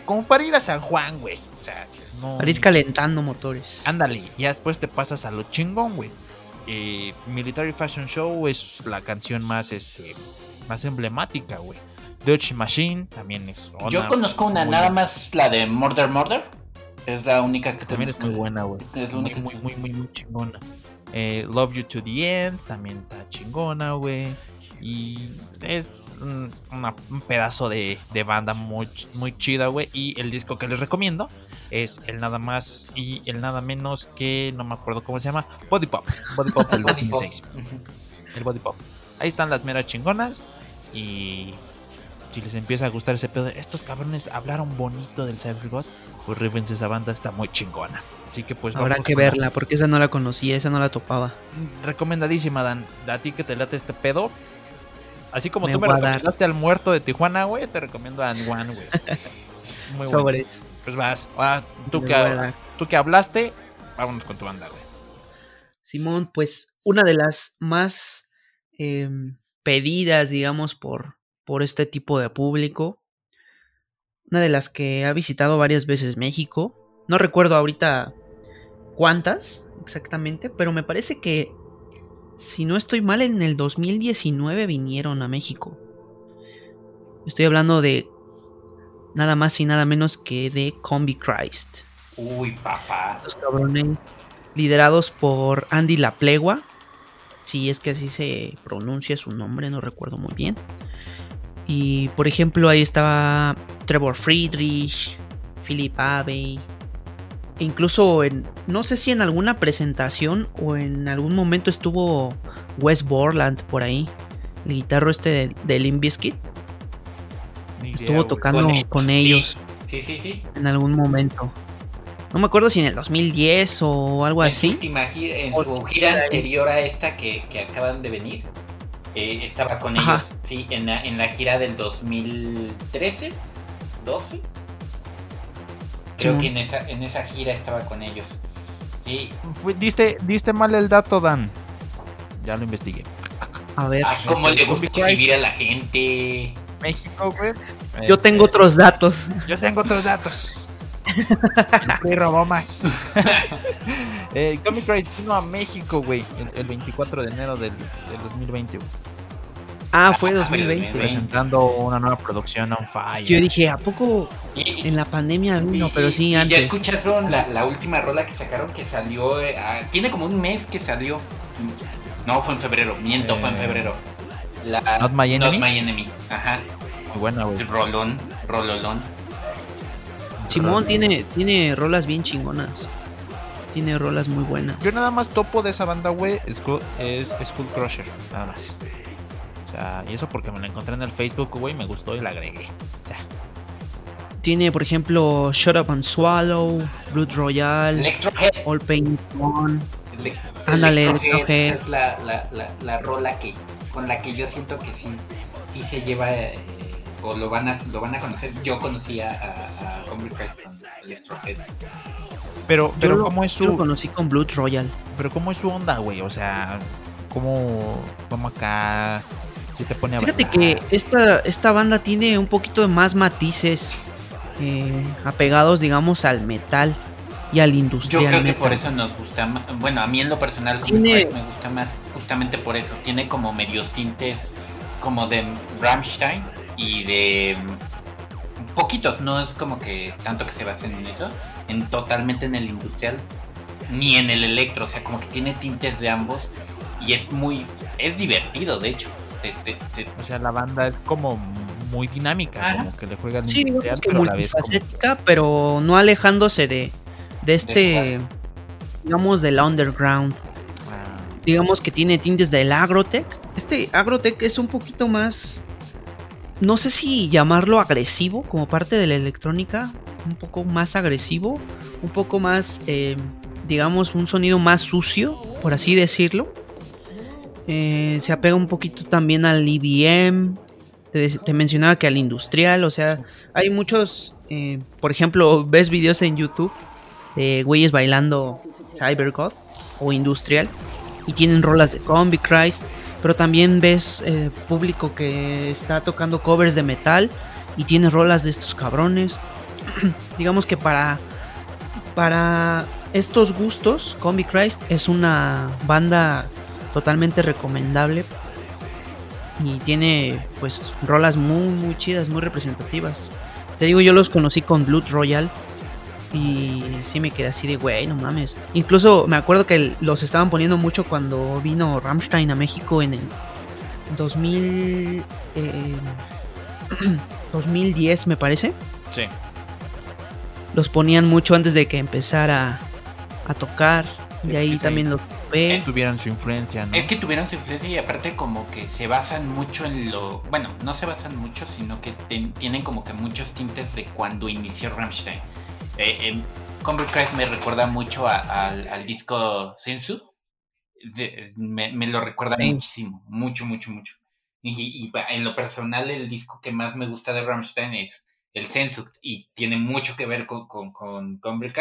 Como para ir a San Juan, güey. O sea, no... Para ir calentando motores. Ándale, ya después te pasas a lo chingón, güey. Eh, Military Fashion Show es la canción más, este, más emblemática, güey. Dutch Machine también es una Yo conozco una, nada más la de Murder Murder. Es la única que También es muy buena, güey. Es la Muy, única muy, que- muy, muy, muy chingona. Eh, Love You to the End también está chingona, güey. Y es un, una- un pedazo de, de banda muy, ch- muy chida, güey. Y el disco que les recomiendo es el nada más y el nada menos que no me acuerdo cómo se llama. Body Pop. Body Pop del Body Pop. 2006. Ujú. El Body Pop. Ahí están las meras chingonas. Y si les empieza a gustar ese pedo, estos cabrones hablaron bonito del Cyberbot. Pues rívense, esa banda está muy chingona. Así que pues Habrá vamos que verla, porque esa no la conocía, esa no la topaba. Recomendadísima, Dan. A ti que te late este pedo. Así como Me tú me recomendaste al muerto de Tijuana, güey, te recomiendo a Anwan, güey. [laughs] Muy bueno. Sobres. Pues vas. Ahora, tú Me que, tú que hablaste, vámonos con tu banda, güey. Simón, pues una de las más em, pedidas, digamos, por, por este tipo de público. Una de las que ha visitado varias veces México. No recuerdo ahorita cuántas exactamente, pero me parece que, si no estoy mal, en el 2019 vinieron a México. Estoy hablando de nada más y nada menos que de Combi Christ. Uy, papá. Los cabrones liderados por Andy La Plegua. Si es que así se pronuncia su nombre, no recuerdo muy bien. Y por ejemplo, ahí estaba Trevor Friedrich, Philip Abey. E incluso en, no sé si en alguna presentación o en algún momento estuvo Wes Borland por ahí. El guitarro este de, de Limp Bizkit. Idea, Estuvo tocando Con con, ellos, ellos Sí, sí, sí. en algún momento. No me acuerdo si en el 2010 o algo En su así. última gira, en O su gira anterior a esta que, que acaban de venir, eh, estaba con Ajá. ellos. Sí, en la, en la gira del 2013, 12. Creo que en esa, en esa gira estaba con ellos. Sí, Fue- diste, diste mal el dato, Dan. Ya lo investigué. A ver, ah, cómo este, le gusta exhibir a la gente. México, güey. yo Este, tengo otros datos. Yo tengo otros datos. [laughs] Y robó más. [laughs] eh, Comic Christ vino a México, güey, el, el 24 de enero del, del 2020, güey, Ah, fue Ah, pero 2020. me- presentando una nueva producción on fire. Es que yo dije, ¿a poco en la pandemia vino? Pero sí, y Ya antes. escucharon la, la última rola que sacaron que salió. eh, ah, tiene como un mes que salió. No, fue en febrero, miento, fue en Eh, febrero. La, Not My Enemy. Not My Enemy. Ajá. Muy buena, güey. Rolón, rololón. Simón tiene, tiene rolas bien chingonas. Tiene rolas muy buenas. Yo nada más topo de esa banda, güey, es, School- es School Crusher, nada más. O sea, y eso porque me la encontré en el Facebook, güey, me gustó y la agregué. Tiene, por ejemplo, Shut Up and Swallow, Blood Royale, Electrohead. All Pain. Ele- Ándale, Electrohead, Electrohead. esa Es la, la, la, la rola que con la que yo siento que sí, sí se lleva eh, o lo van a lo van a conocer. Yo conocí a, a, a Combi Christ con Electrohead. Pero, Yo pero lo- ¿cómo es yo lo su, conocí con Blood Royale. pero cómo es su onda, güey? O sea, ¿cómo, cómo acá si te pone a Fíjate bailar? que esta, esta banda tiene un poquito de más matices eh, apegados, digamos, al metal y al Yo industrial. creo que metal. por eso nos gusta más. Bueno, a mí en lo personal Tiene- me gusta más justamente por eso. Tiene como medios tintes como de Rammstein y de poquitos, no es como que tanto que se basen en eso, en totalmente en el industrial ni en el electro, o sea, como que tiene tintes de ambos y es muy es divertido, de hecho. Te- te- te- O sea, la banda es como muy dinámica, Ajá. como que le juega al Sí, industrial, que pero a la vez como- pero no alejándose de, de este, digamos, del underground. Ah, Digamos que tiene tintes del agrotech. Este agrotech es un poquito más, no sé si llamarlo agresivo como parte de la electrónica, un poco más agresivo, un poco más, eh, digamos, un sonido más sucio, por así decirlo. Eh, se apega un poquito también al IBM. Te, te mencionaba que al industrial, o sea, hay muchos, eh, por ejemplo, ves videos en YouTube de güeyes bailando CyberGod o industrial y tienen rolas de Combi Christ, pero también ves eh, público que está tocando covers de metal y tiene rolas de estos cabrones. [clears throat] Digamos que para para estos gustos, Combi Christ es una banda totalmente recomendable y tiene pues rolas muy muy chidas, muy representativas. Te digo, yo los conocí con Blood Royal y sí me quedé así de, güey, no mames. Incluso me acuerdo que los estaban poniendo mucho cuando vino Rammstein a México en el 2000, eh, [clears throat] 2010, me parece. sí. Los ponían mucho antes de que empezara a tocar. Sí, y ahí también los ve. Tuvieran su influencia, ¿no? Es que tuvieron su influencia y aparte como que se basan mucho en lo... Bueno, no se basan mucho, sino que ten- tienen como que muchos tintes de cuando inició Rammstein. Eh, eh, Convert me recuerda mucho a- al, al disco Sensu. De- me, me lo recuerda Sí. muchísimo, mucho, mucho, mucho. Y, en lo personal el disco que más me gusta de Rammstein es el Sensu y tiene mucho que ver con, con, con Convert.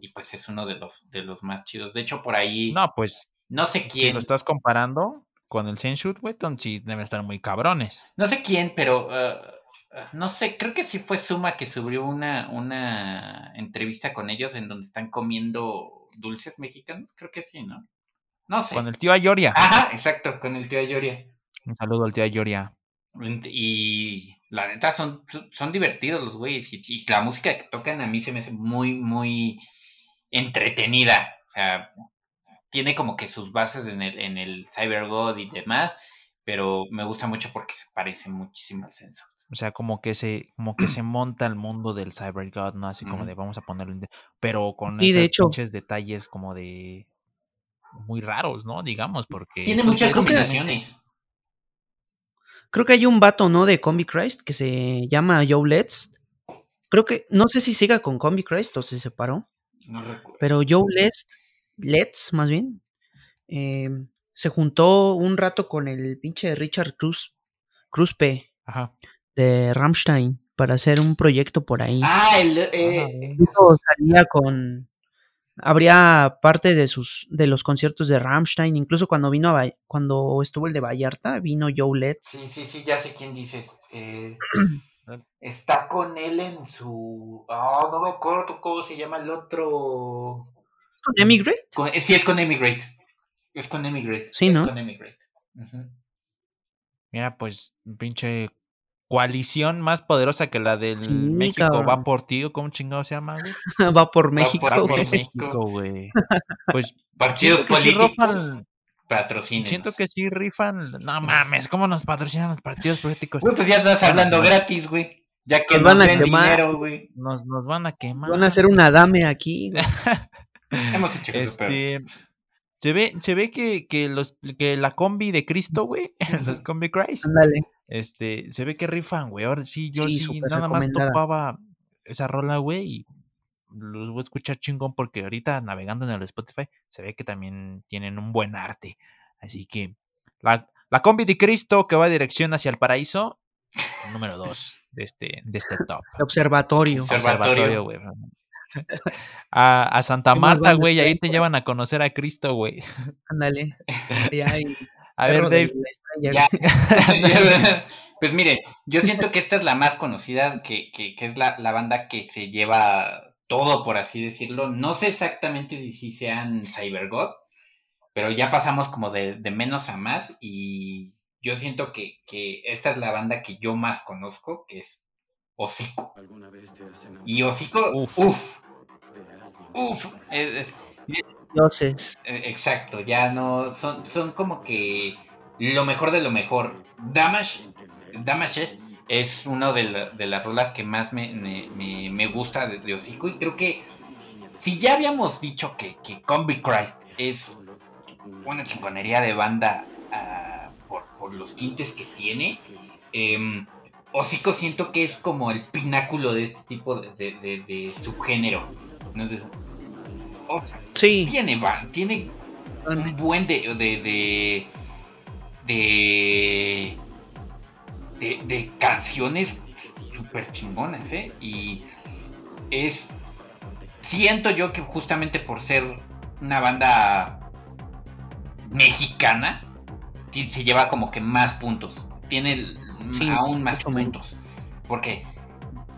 Y pues es uno de los, de los más chidos. De hecho, por ahí... No, pues no sé si quién... lo estás comparando con el Senshoot, güey, sí deben estar muy cabrones. No sé quién, pero uh, no sé, creo que sí fue Suma que subió una, una entrevista con ellos en donde están comiendo dulces mexicanos. Creo que sí, ¿no? No sé. Con el tío Ayoria. Ajá, exacto, con el tío Ayoria. Un saludo al tío Ayoria. Y la neta son, son- divertidos los güeyes. Y, y la música que tocan a mí se me hace muy, muy entretenida. O sea, tiene como que sus bases en el, en el Cyber God y demás. Pero me gusta mucho porque se parece muchísimo al censo. O sea, como que se, como que se monta el mundo del Cyber God, ¿no? Así como de vamos a ponerlo en de- Pero con Sí, de esos hecho. pinches detalles como de muy raros, ¿no? Digamos, porque. Tiene muchas combinaciones. Creo que hay un vato, ¿no? De Combi Christ que se llama Joe Let's. Creo que, no sé si siga con Combi Christ o se separó, No recuerdo. pero Joe Let's, Let's más bien, eh, se juntó un rato con el pinche Richard Cruz, Cruzpe Ajá. De Rammstein para hacer un proyecto por ahí. Ah, el. eh, Ah, Incluso salía con. Habría parte de sus de los conciertos de Rammstein, incluso cuando vino a cuando estuvo el de Vallarta, vino Joe Let's. sí, sí, sí, ya sé quién dices. Eh, [clears throat] está con él en su. Ah, no me acuerdo cómo se llama el otro. ¿Es con Emigrate? Con- eh, sí, es con Emigrate. Es con Emigrate. Sí, es ¿no? con Emigrate. Mira, pues, pinche coalición más poderosa que la del Sí, México cabrón. va por ti, o cómo chingado se llama, güey. [laughs] Va por México. Va por güey. México. México, güey. [laughs] Pues Partidos sí políticos. rozan, patrocinen. Siento que sí rifan. No mames, ¿cómo nos patrocinan los partidos políticos? Güey, pues ya estás hablando sí. gratis, güey. Ya que Nos nos van a quemar. dinero, güey. Nos, nos van a quemar. Van a hacer una dame aquí. güey. [laughs] Hemos hecho cosas peores. Se ve, se ve que, que los que la combi de Cristo, güey, [laughs] los combi Christ, Ándale. este, se ve que rifan, güey. Ahora sí, yo Sí, nada más topaba esa rola, güey, y los voy a escuchar chingón porque ahorita navegando en el Spotify se ve que también tienen un buen arte. Así que la, la combi de Cristo que va dirección hacia el paraíso, número dos de este, de este top. El. Observatorio. Observatorio, güey. A, a Santa ¿Qué más Marta, güey, ahí te llevan a conocer a Cristo, güey. Ándale. [laughs] A ver, Dave. [laughs] [laughs] Ya. pues mire, yo siento que esta es la más conocida, que, que, que es la, la banda que se lleva todo, por así decirlo. No sé exactamente si sí sean CyberGod, pero ya pasamos como de, de menos a más y yo siento que, que esta es la banda que yo más conozco, que es Hocico. Y Hocico, Uf. uff, uff, eh, eh, Dioses. eh, Exacto, ya no. Son, son como que lo mejor de lo mejor. Damage, Damage es una de, la- de las rolas que más me, me- me- me gusta de, de Hocico. Y creo que si ya habíamos dicho que, que Combi Christ es una chingonería de banda ah, por, por los tintes que tiene, em, Hocico siento que es como el pináculo de este tipo de, de- de- de subgénero. ¿no? De- Hocico Sí. tiene, va- tiene un buen de. de. de. de, canciones súper chingonas, ¿eh? Y es. Siento yo que justamente por ser una banda mexicana, se lleva como que más puntos. Tiene el- Sí, aún más puntos. Porque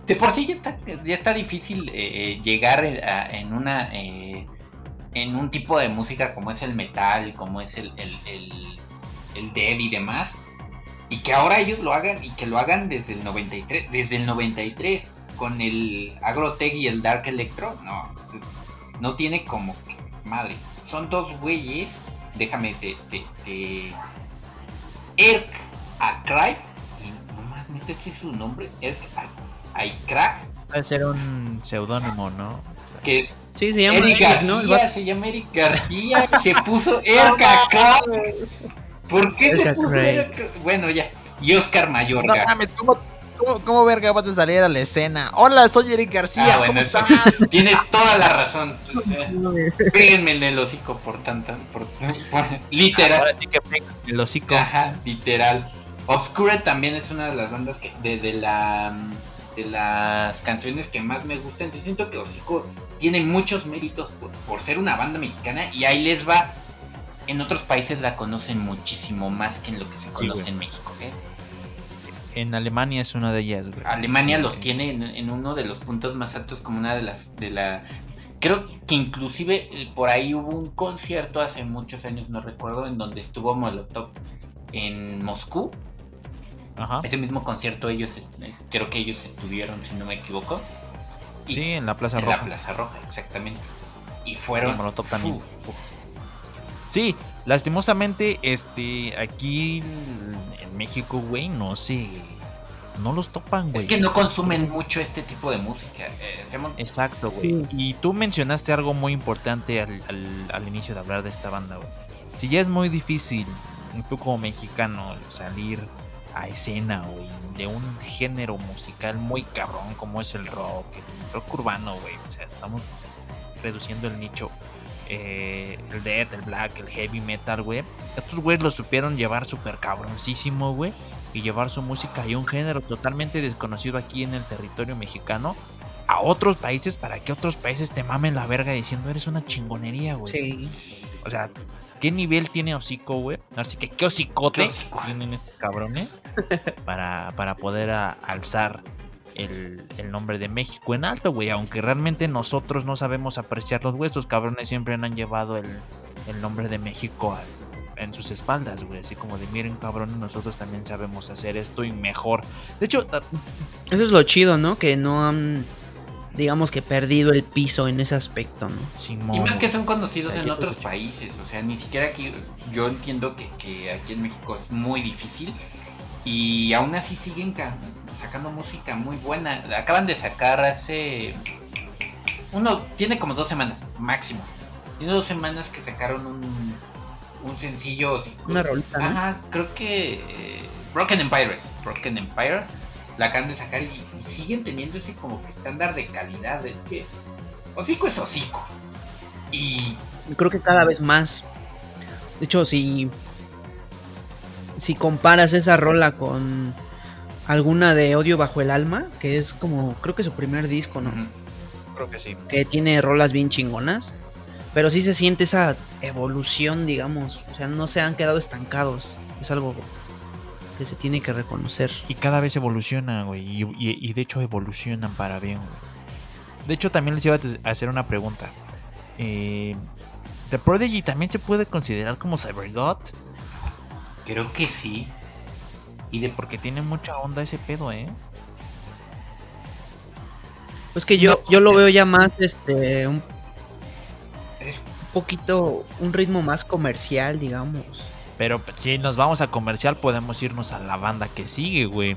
de por sí ya está, ya está difícil eh, eh, llegar a- en una. eh, en un tipo de música como es el metal, como es el, el, el, el dead y demás. Y que ahora ellos lo hagan y que lo hagan desde el 93, desde el 93 con el Agrotech y el Dark Electro, no, no tiene como que, madre, son dos güeyes, déjame de, de, de Erk no ese es su nombre, Erk Akray, Puede ser un seudónimo, ¿no? O sea, que es Sí, se llama Eric García, ¿no? Se llama Eric García y se [laughs] puso Akray. ¿Por qué Eric se puso. Eric? Bueno, ya. Y Oscar No Mayorga. mames, ¿cómo, cómo, cómo verga vas a salir a la escena? Hola, soy Eric García, Ah, bueno, ¿cómo eso- estás? Tienes toda la razón. [laughs] Péguenme en el hocico por tanta. Por, por- literal. Ahora sí que el hocico. Ajá, literal. Obscure también es una de las bandas que de, de la de las canciones que más me gustan. Yo siento que Hocico tiene muchos méritos por, por ser una banda mexicana y ahí les va. En otros países la conocen muchísimo más que en lo que se conoce en México. ¿eh? En Alemania es una de ellas, güey. Alemania los tiene en, en uno de los puntos más altos como una de las de la creo que inclusive eh, por ahí hubo un concierto hace muchos años no recuerdo en donde estuvo Molotov en Moscú Ajá. ese mismo concierto ellos eh, creo que ellos estuvieron si no me equivoco y- Sí, en la Plaza en Roja. la Plaza Roja exactamente y fueron Y Molotov también. uf, Sí, lastimosamente, este, aquí en México, güey, no sé, no los topan, güey. es que no consumen mucho este tipo de música eh, Exacto, güey. Y tú mencionaste algo muy importante al, al- al inicio de hablar de esta banda, güey. Si ya es muy difícil, tú como mexicano, salir a escena, güey, de un género musical muy cabrón como es el rock, el rock urbano, güey. O sea, estamos reduciendo el nicho. eh, el death, el black, el heavy metal, güey. Estos güeyes lo supieron llevar súper cabroncísimo, güey. Y llevar su música y un género totalmente desconocido aquí en el territorio mexicano a otros países para que otros países te mamen la verga diciendo eres una chingonería, güey. Sí. O sea, ¿qué nivel tiene hocico, güey? Así que, ¿qué hocicote ¿Qué hocico? tienen estos cabrones para, para poder a- alzar el, el nombre de México en alto, güey? Aunque realmente nosotros no sabemos apreciar los huesos, cabrones siempre han llevado el, el nombre de México al- en sus espaldas, güey. Así como de, miren, cabrones, nosotros también sabemos hacer esto y mejor. De hecho, ah, Eso es lo chido, ¿no? Que no han digamos que perdido el piso en ese aspecto, ¿no? Simón. Y más que son conocidos O sea, en otros países, o sea, ni siquiera aquí, yo entiendo que, que aquí en México es muy difícil y aún así siguen ca- sacando música muy buena. Acaban de sacar hace, uno, tiene como dos semanas, máximo. Tiene dos semanas que sacaron un, un sencillo. Una rolita, ¿no? Ajá, creo que eh, Broken Empires, Broken Empire, la acaban de sacar y, y siguen teniendo ese como que estándar de calidad. Es que hocico es hocico. Y Creo que cada vez más. De hecho, si. Si comparas esa rola con alguna de Odio Bajo el Alma, que es como, creo que su primer disco, ¿no? creo que sí. Que tiene rolas bien chingonas. Pero sí se siente esa evolución, digamos. O sea, no se han quedado estancados. Es algo que se tiene que reconocer. Y cada vez evoluciona, güey. Y, y- y de hecho evolucionan para bien, güey. De hecho, también les iba a hacer una pregunta. Eh, ¿The Prodigy también se puede considerar como CyberGod? creo que sí. Y de Porque tiene mucha onda ese pedo, ¿eh? Pues que yo, yo lo veo ya más, este, un es- poquito, un ritmo más comercial, digamos. Pero si nos vamos a comercial, podemos irnos a la banda que sigue, güey.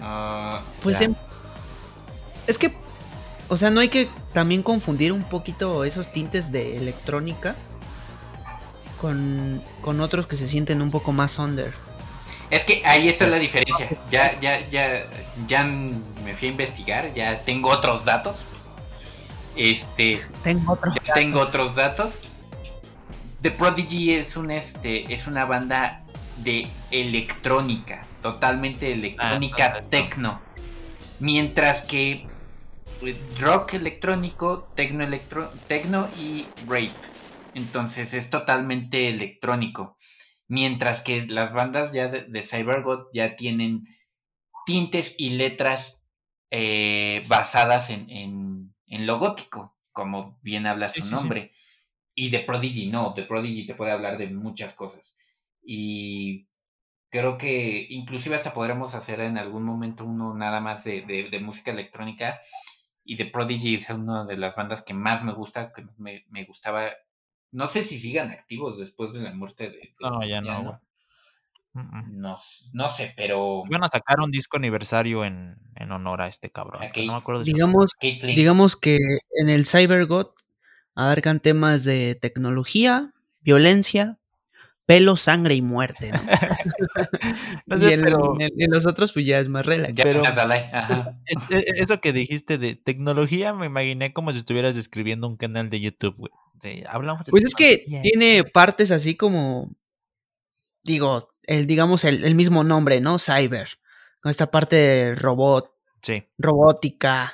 ah, Pues em- es que, o sea, no hay que también confundir un poquito esos tintes de electrónica con, con otros que se sienten un poco más under. Es que ahí está la diferencia. Ya, ya, ya, ya me fui a investigar, ya tengo otros datos. Este, Tengo otro. ya tengo otros datos. The Prodigy es un este, es una banda de electrónica, totalmente electrónica perfecto. techno. Mientras que eh, rock electrónico, tecno electro, tecno y rape. Entonces es totalmente electrónico. Mientras que las bandas ya de, de ya tienen tintes y letras eh, basadas en, en, en lo gótico, como bien habla Sí, su sí, sí. Y de Prodigy no, de Prodigy te puede hablar de muchas cosas. Y creo que inclusive hasta podremos hacer en algún momento uno nada más de, de- de música electrónica. Y de Prodigy es una de las bandas que más me gusta, que me, me gustaba. No sé si sigan activos después de la muerte de... de- No, ya no, güey. No, no sé, pero... Iban a sacar un disco aniversario en, en honor a este cabrón. No me acuerdo de Digamos, digamos que en el CyberGod abarcan temas de tecnología, violencia, pelo, sangre y muerte, ¿no? [laughs] No sé, y en, pero- en- en los otros pues ya es más relax. Pero-. [laughs] Es- es- Eso que dijiste de tecnología, me imaginé como si estuvieras describiendo un canal de YouTube, güey. Sí, hablamos de Pues es que tiene partes así como, digo, el, digamos el, el mismo nombre, ¿no? Cyber. Con esta parte de robot, Sí. robótica,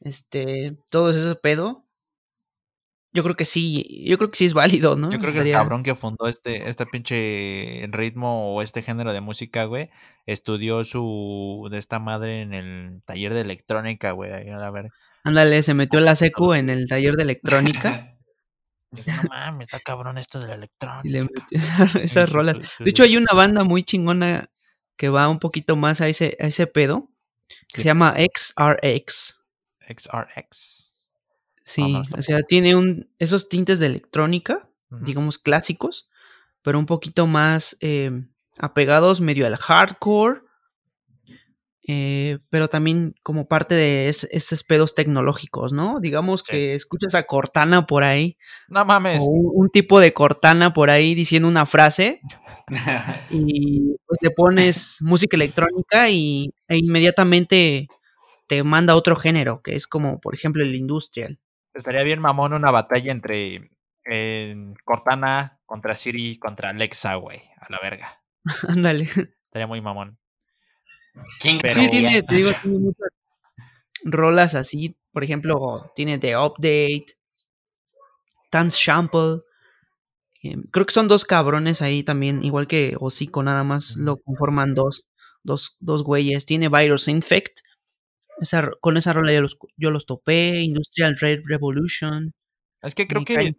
este, todo ese pedo. Yo creo que sí, yo creo que sí es válido, ¿no? Yo creo que Estaría- el cabrón que fundó este, este pinche ritmo o este género de música, güey, estudió su de esta madre en el taller de electrónica, güey. a ver. Ándale, se metió la secu en el taller de electrónica [laughs] no mames, está cabrón esto de la electrónica. y le metió [laughs] esa- esas rolas. De hecho, hay una banda muy chingona que va un poquito más a ese, a ese pedo, que Sí. se llama XRX. XRX. Sí, o sea, tiene un, esos tintes de electrónica, digamos clásicos, pero un poquito más eh, apegados medio al hardcore, eh, pero también como parte de es- estos pedos tecnológicos, ¿no? Digamos Sí. que escuchas a Cortana por ahí, No mames. o un, un tipo de Cortana por ahí diciendo una frase, [laughs] y pues le pones música electrónica y, e inmediatamente te manda otro género, que es como, por ejemplo, el industrial. Estaría bien mamón una batalla entre eh, Cortana contra Siri contra Alexa, güey. A la verga. [laughs] Ándale. Estaría muy mamón. ¿Quién Pero- Sí, tiene, te digo, tiene muchas rolas así. Por ejemplo, tiene The Update, Dance Sample. eh, creo que son dos cabrones ahí también, igual que Hocico, nada más lo conforman dos, dos, dos güeyes. Tiene Virus Infect. Esa, con esa rola yo los, yo los topé. Industrial Red Revolution. Es que creo que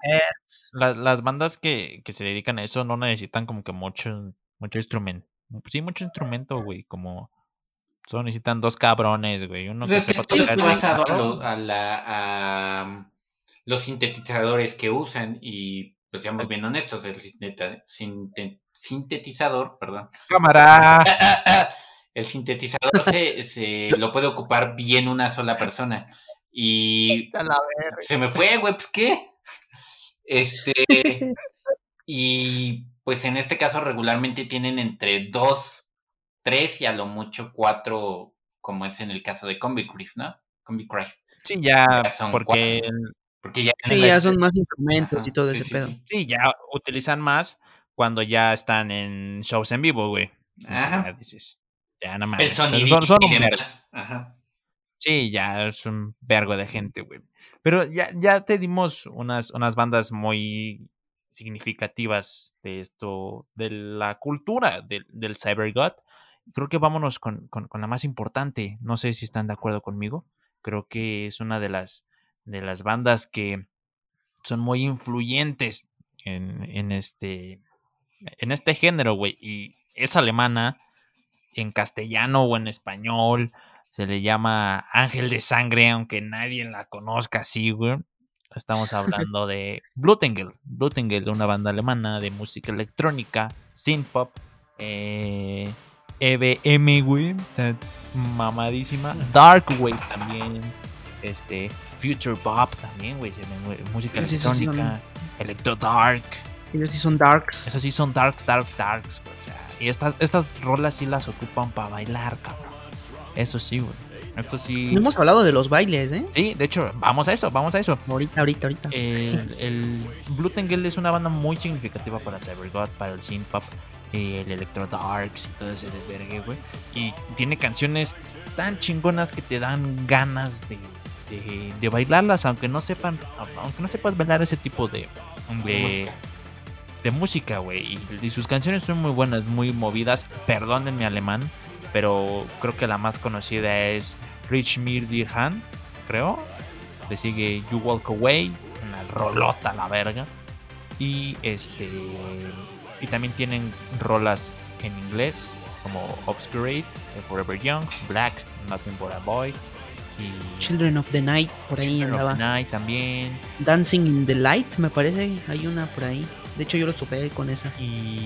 la- las bandas que, que se dedican a eso no necesitan como que mucho, mucho instrumento. Sí, mucho instrumento, güey. Como Solo necesitan dos cabrones, güey. Uno Pues que que sepa tocar basado a, guitarra. lo- a la- a los sintetizadores que usan y pues seamos bien honestos, el sinteta- sintetizador, perdón, Cámara. [laughs] el sintetizador se, se lo puede ocupar bien una sola persona y se me fue, güey, pues qué. Este [laughs] y pues en este caso regularmente tienen entre dos, tres y a lo mucho cuatro, como es en el caso de Combi Chris, ¿no? Combi Christ. Sí, ya, Ya son porque Porque ya Sí, ya son más instrumentos Ajá, y todo sí, ese sí, pedo. sí. sí, ya utilizan más cuando ya están en shows en vivo, güey. Ajá. Ya dices, ya no El mames. sonido Son, son. Ajá. Sí, ya es un vergo de gente, güey. Pero ya, ya te dimos unas, unas bandas muy significativas de esto, de la cultura del, del Cyber God. Creo que vámonos con, con- con la más importante. No sé si están de acuerdo conmigo. Creo que es una de las, de las bandas que son muy influyentes en, en este, en este género, güey. Y es alemana, en castellano o en español. Se le llama Ángel de Sangre, aunque nadie la conozca así, güey. Estamos [laughs] hablando de Blutengel. Blutengel, una banda alemana de música electrónica, synth-pop, eh, EBM, güey. Mamadísima. Dark Wave también. Este, Future Pop también, güey. Música electrónica. Electro Dark. Ellos sí son darks. Eso sí son darks, dark, darks, güey. O sea, y estas, estas rolas sí las ocupan para bailar, cabrón. Eso sí, güey. Esto sí. No hemos hablado de los bailes, ¿eh? Sí, de hecho, vamos a eso, vamos a eso. Ahorita, ahorita, ahorita. El, [laughs] el Blutengel es una banda muy significativa para el Cybergod, para el synthpop, el Electro Darks y todo ese desvergue, güey. Y tiene canciones tan chingonas que te dan ganas de, de, de bailarlas, aunque no sepan, aunque no sepas bailar ese tipo de, de, Música. De música, güey. Y, y sus canciones son muy buenas, muy movidas. Perdonen mi alemán, pero creo que la más conocida es Rich Mir dir Hand, creo. Le sigue You Walk Away, una rolota la verga. Y este. Y también tienen rolas en inglés, como Obscurate, Forever Young, Black, Nothing But a Boy. Y Children of the Night, por ahí Children of the Night también. Dancing in the Light, me parece. Hay una por ahí. De hecho, yo lo topé con esa. y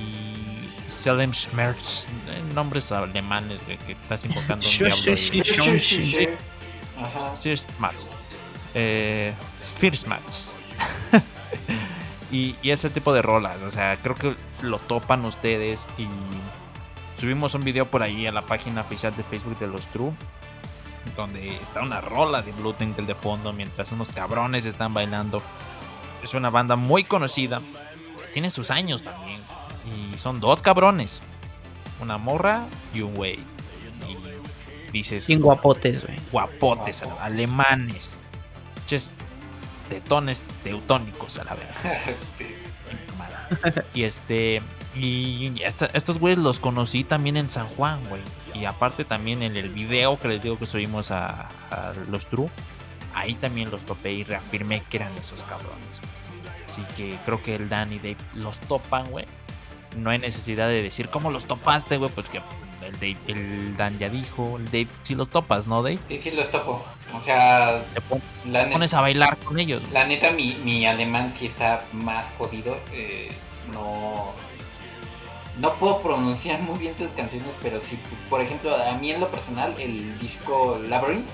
Selem Schmerz, eh, nombres alemanes güey, que estás invocando un [laughs] Sí, diablo. y-. Ajá. Eh, Firstmatch. [laughs] y, y ese tipo de rolas, o sea, creo que lo topan ustedes y subimos un video por ahí a la página oficial de Facebook de los True donde está una rola de Blutengel de fondo mientras unos cabrones están bailando. Es una banda muy conocida, tiene sus años también y son dos cabrones, una morra y un güey. Y dices, Bien guapotes, güey. guapotes, alemanes, ches, tetones teutónicos a la verdad. [laughs] Y este. Y esta- estos güeyes los conocí también en San Juan, güey. Y aparte también en el video que les digo que subimos a, a los True. Ahí también los topé y reafirmé que eran esos cabrones. güey. Así que creo que el Dan y Dave los topan, güey. No hay necesidad de decir cómo los topaste, güey. Pues que el, Dave- el Dan ya dijo. El Dave sí los topas, ¿no, Dave? Sí, sí, los topo. O sea, Te pon- la, te pones a bailar con ellos. La neta, mi, mi alemán sí está más jodido. eh, no. No puedo pronunciar muy bien sus canciones, pero sí, por ejemplo, a mí en lo personal, el disco Labyrinth,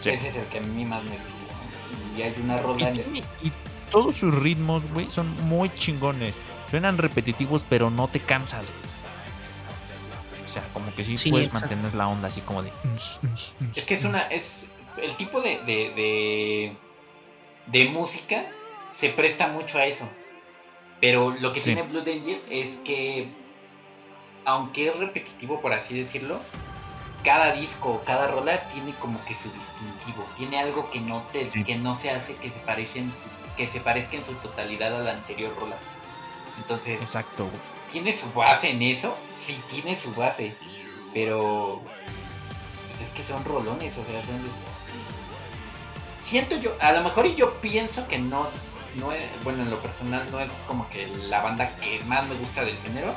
Sí. ese es el que a mí más me gusta. Y hay una rola en y todos sus ritmos, güey, son muy chingones. Suenan repetitivos, pero no te cansas. güey. O sea, como que sí, Sí, puedes exacto. mantener la onda así como de. Es que es una. es El tipo de, de, de, de música se presta mucho a eso. Pero lo que Sí. tiene Blood Angel es que, aunque es repetitivo, por así decirlo, cada disco, cada rola tiene como que su distintivo. Tiene algo que no, te, Sí. que no se hace que se, parecen, que se parezca en su totalidad a la anterior rola. Entonces, Exacto. ¿tiene su base en eso? Sí, tiene su base. Pero. Pues es que son rolones, o sea, son. Siento yo, a lo mejor y yo pienso que no es. No es bueno, en lo personal no es como que la banda que más me gusta del género.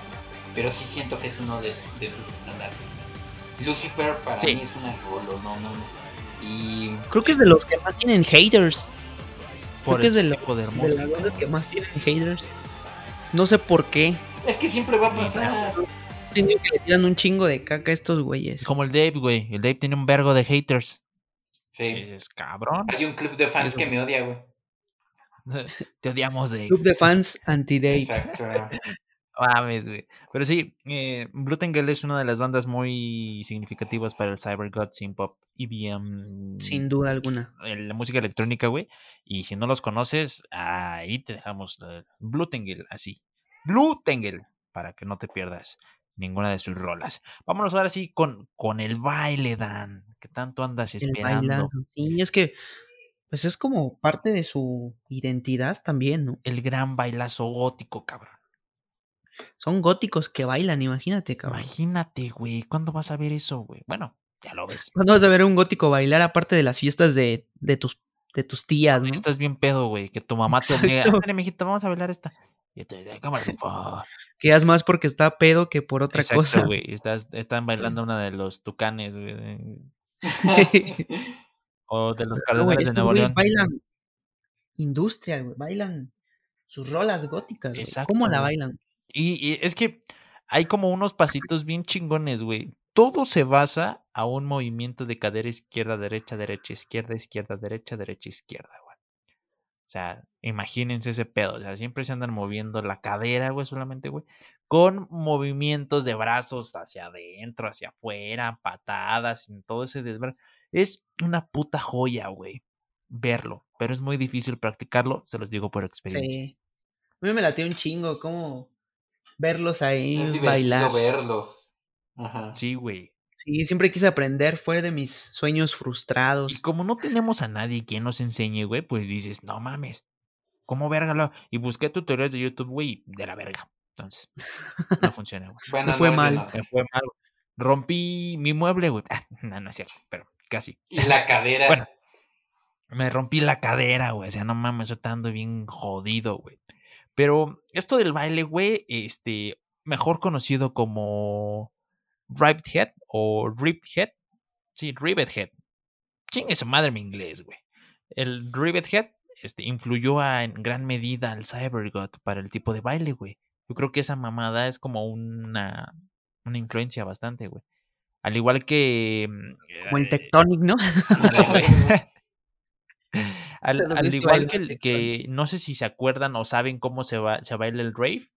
Pero sí siento que es uno de, de sus estándares. Lucifer para Sí. mí es una rolo, no, no, no. Y Creo que es de los que más tienen haters. Creo Por que es de, tipo de de música. las bandas que más tienen haters. No sé por qué. es que siempre va a pasar. Tengo que le tiran un chingo de caca a estos güeyes. Como el Dave, güey. El Dave tiene un vergo de haters. Sí. Es cabrón. Hay un club de fans que me odia, güey. [laughs] Te odiamos, Dave. Club de fans anti-Dave. Exacto. Mames, güey. Pero sí, eh, Blutengel es una de las bandas muy significativas para el Cyber God, Synth Pop, EBM. Sin duda alguna. La música electrónica, güey. Y si no los conoces, ahí te dejamos Blutengel, así. Blutengel, para que no te pierdas ninguna de sus rolas. Vámonos ahora sí con, con el baile, Dan. que tanto andas El esperando? bailado. Sí, es que pues es como parte de su identidad también, ¿no? El gran bailazo gótico, cabrón. Son góticos que bailan, imagínate, cabrón. Imagínate, güey. ¿Cuándo vas a ver eso, güey? Bueno, ya lo ves. ¿Cuándo vas a ver un gótico bailar aparte de las fiestas de, de tus de tus tías, ¿no? Estás bien pedo, güey. Que tu mamá te obliga. Ándale, mijita, vamos a bailar esta. Y te dice, cámara, por favor". Que es más porque está pedo que por otra Exacto, cosa. güey. Estás, están bailando [laughs] una de los tucanes, güey. [laughs] O de los güey, cardenales de Nuevo León. bailan industria, güey. Bailan sus rolas góticas, güey. Exacto, ¿Cómo la güey. bailan? Y, y es que hay como unos pasitos bien chingones, güey. Todo se basa a un movimiento de cadera izquierda, derecha, derecha, izquierda, izquierda, derecha, derecha, izquierda, güey. O sea, imagínense ese pedo. O sea, siempre se andan moviendo la cadera, güey, solamente, güey. Con movimientos de brazos hacia adentro, hacia afuera, patadas, en todo ese desver. Es una puta joya, güey. Verlo. Pero es muy difícil practicarlo, se los digo por experiencia. Sí. A mí me late un chingo cómo verlos ahí Es bailar. verlos. Ajá. Sí, güey. Sí, siempre quise aprender, fue de mis sueños frustrados. Y como no tenemos a nadie quien nos enseñe, güey, pues dices, no mames, ¿cómo verga lo? Y busqué tutoriales de YouTube, güey, de la verga. Entonces, no funciona, güey. [laughs] Bueno, Me fue no, mal. no. Me fue mal, güey. Rompí mi mueble, güey. Ah, no, no es cierto, pero casi. Y la cadera. Bueno. Me rompí la cadera, güey. O sea, no mames, yo estando bien jodido, güey. Pero esto del baile, güey, este, mejor conocido como Ribbed Head o Ribbed Head. Sí, Ribbed Head. Chingue su madre mi inglés, güey. El Ribbed Head este, influyó a- en gran medida al Cyber God para el tipo de baile, güey. Yo creo que esa mamada es como una, una influencia bastante, güey. Al igual que. mm, Como el eh, Tectonic, ¿no? [laughs] [laughs] al, igual que, el- que no sé si se acuerdan o saben cómo se, va, se baila el rave.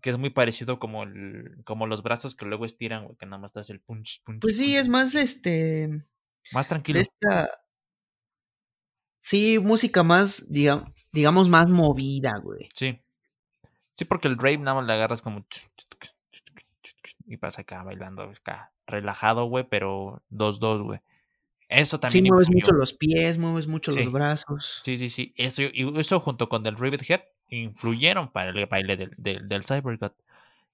Que es muy parecido como, el, como los brazos que luego estiran, güey, que nada más te hace el punch, punch. Pues sí, punch. es más este. Más tranquilo. esta. Sí, música más, diga- digamos, más movida, güey. Sí. Sí, porque el rave nada más le agarras como. Y pasa acá bailando, acá relajado, güey, pero 2-2, güey. Eso Sí, también. mueves influyó. mucho los pies, mueves mucho Sí. los brazos. Sí, sí, sí. Eso, y eso junto con el Rivet Head influyeron para el baile del, del, del Cybergut.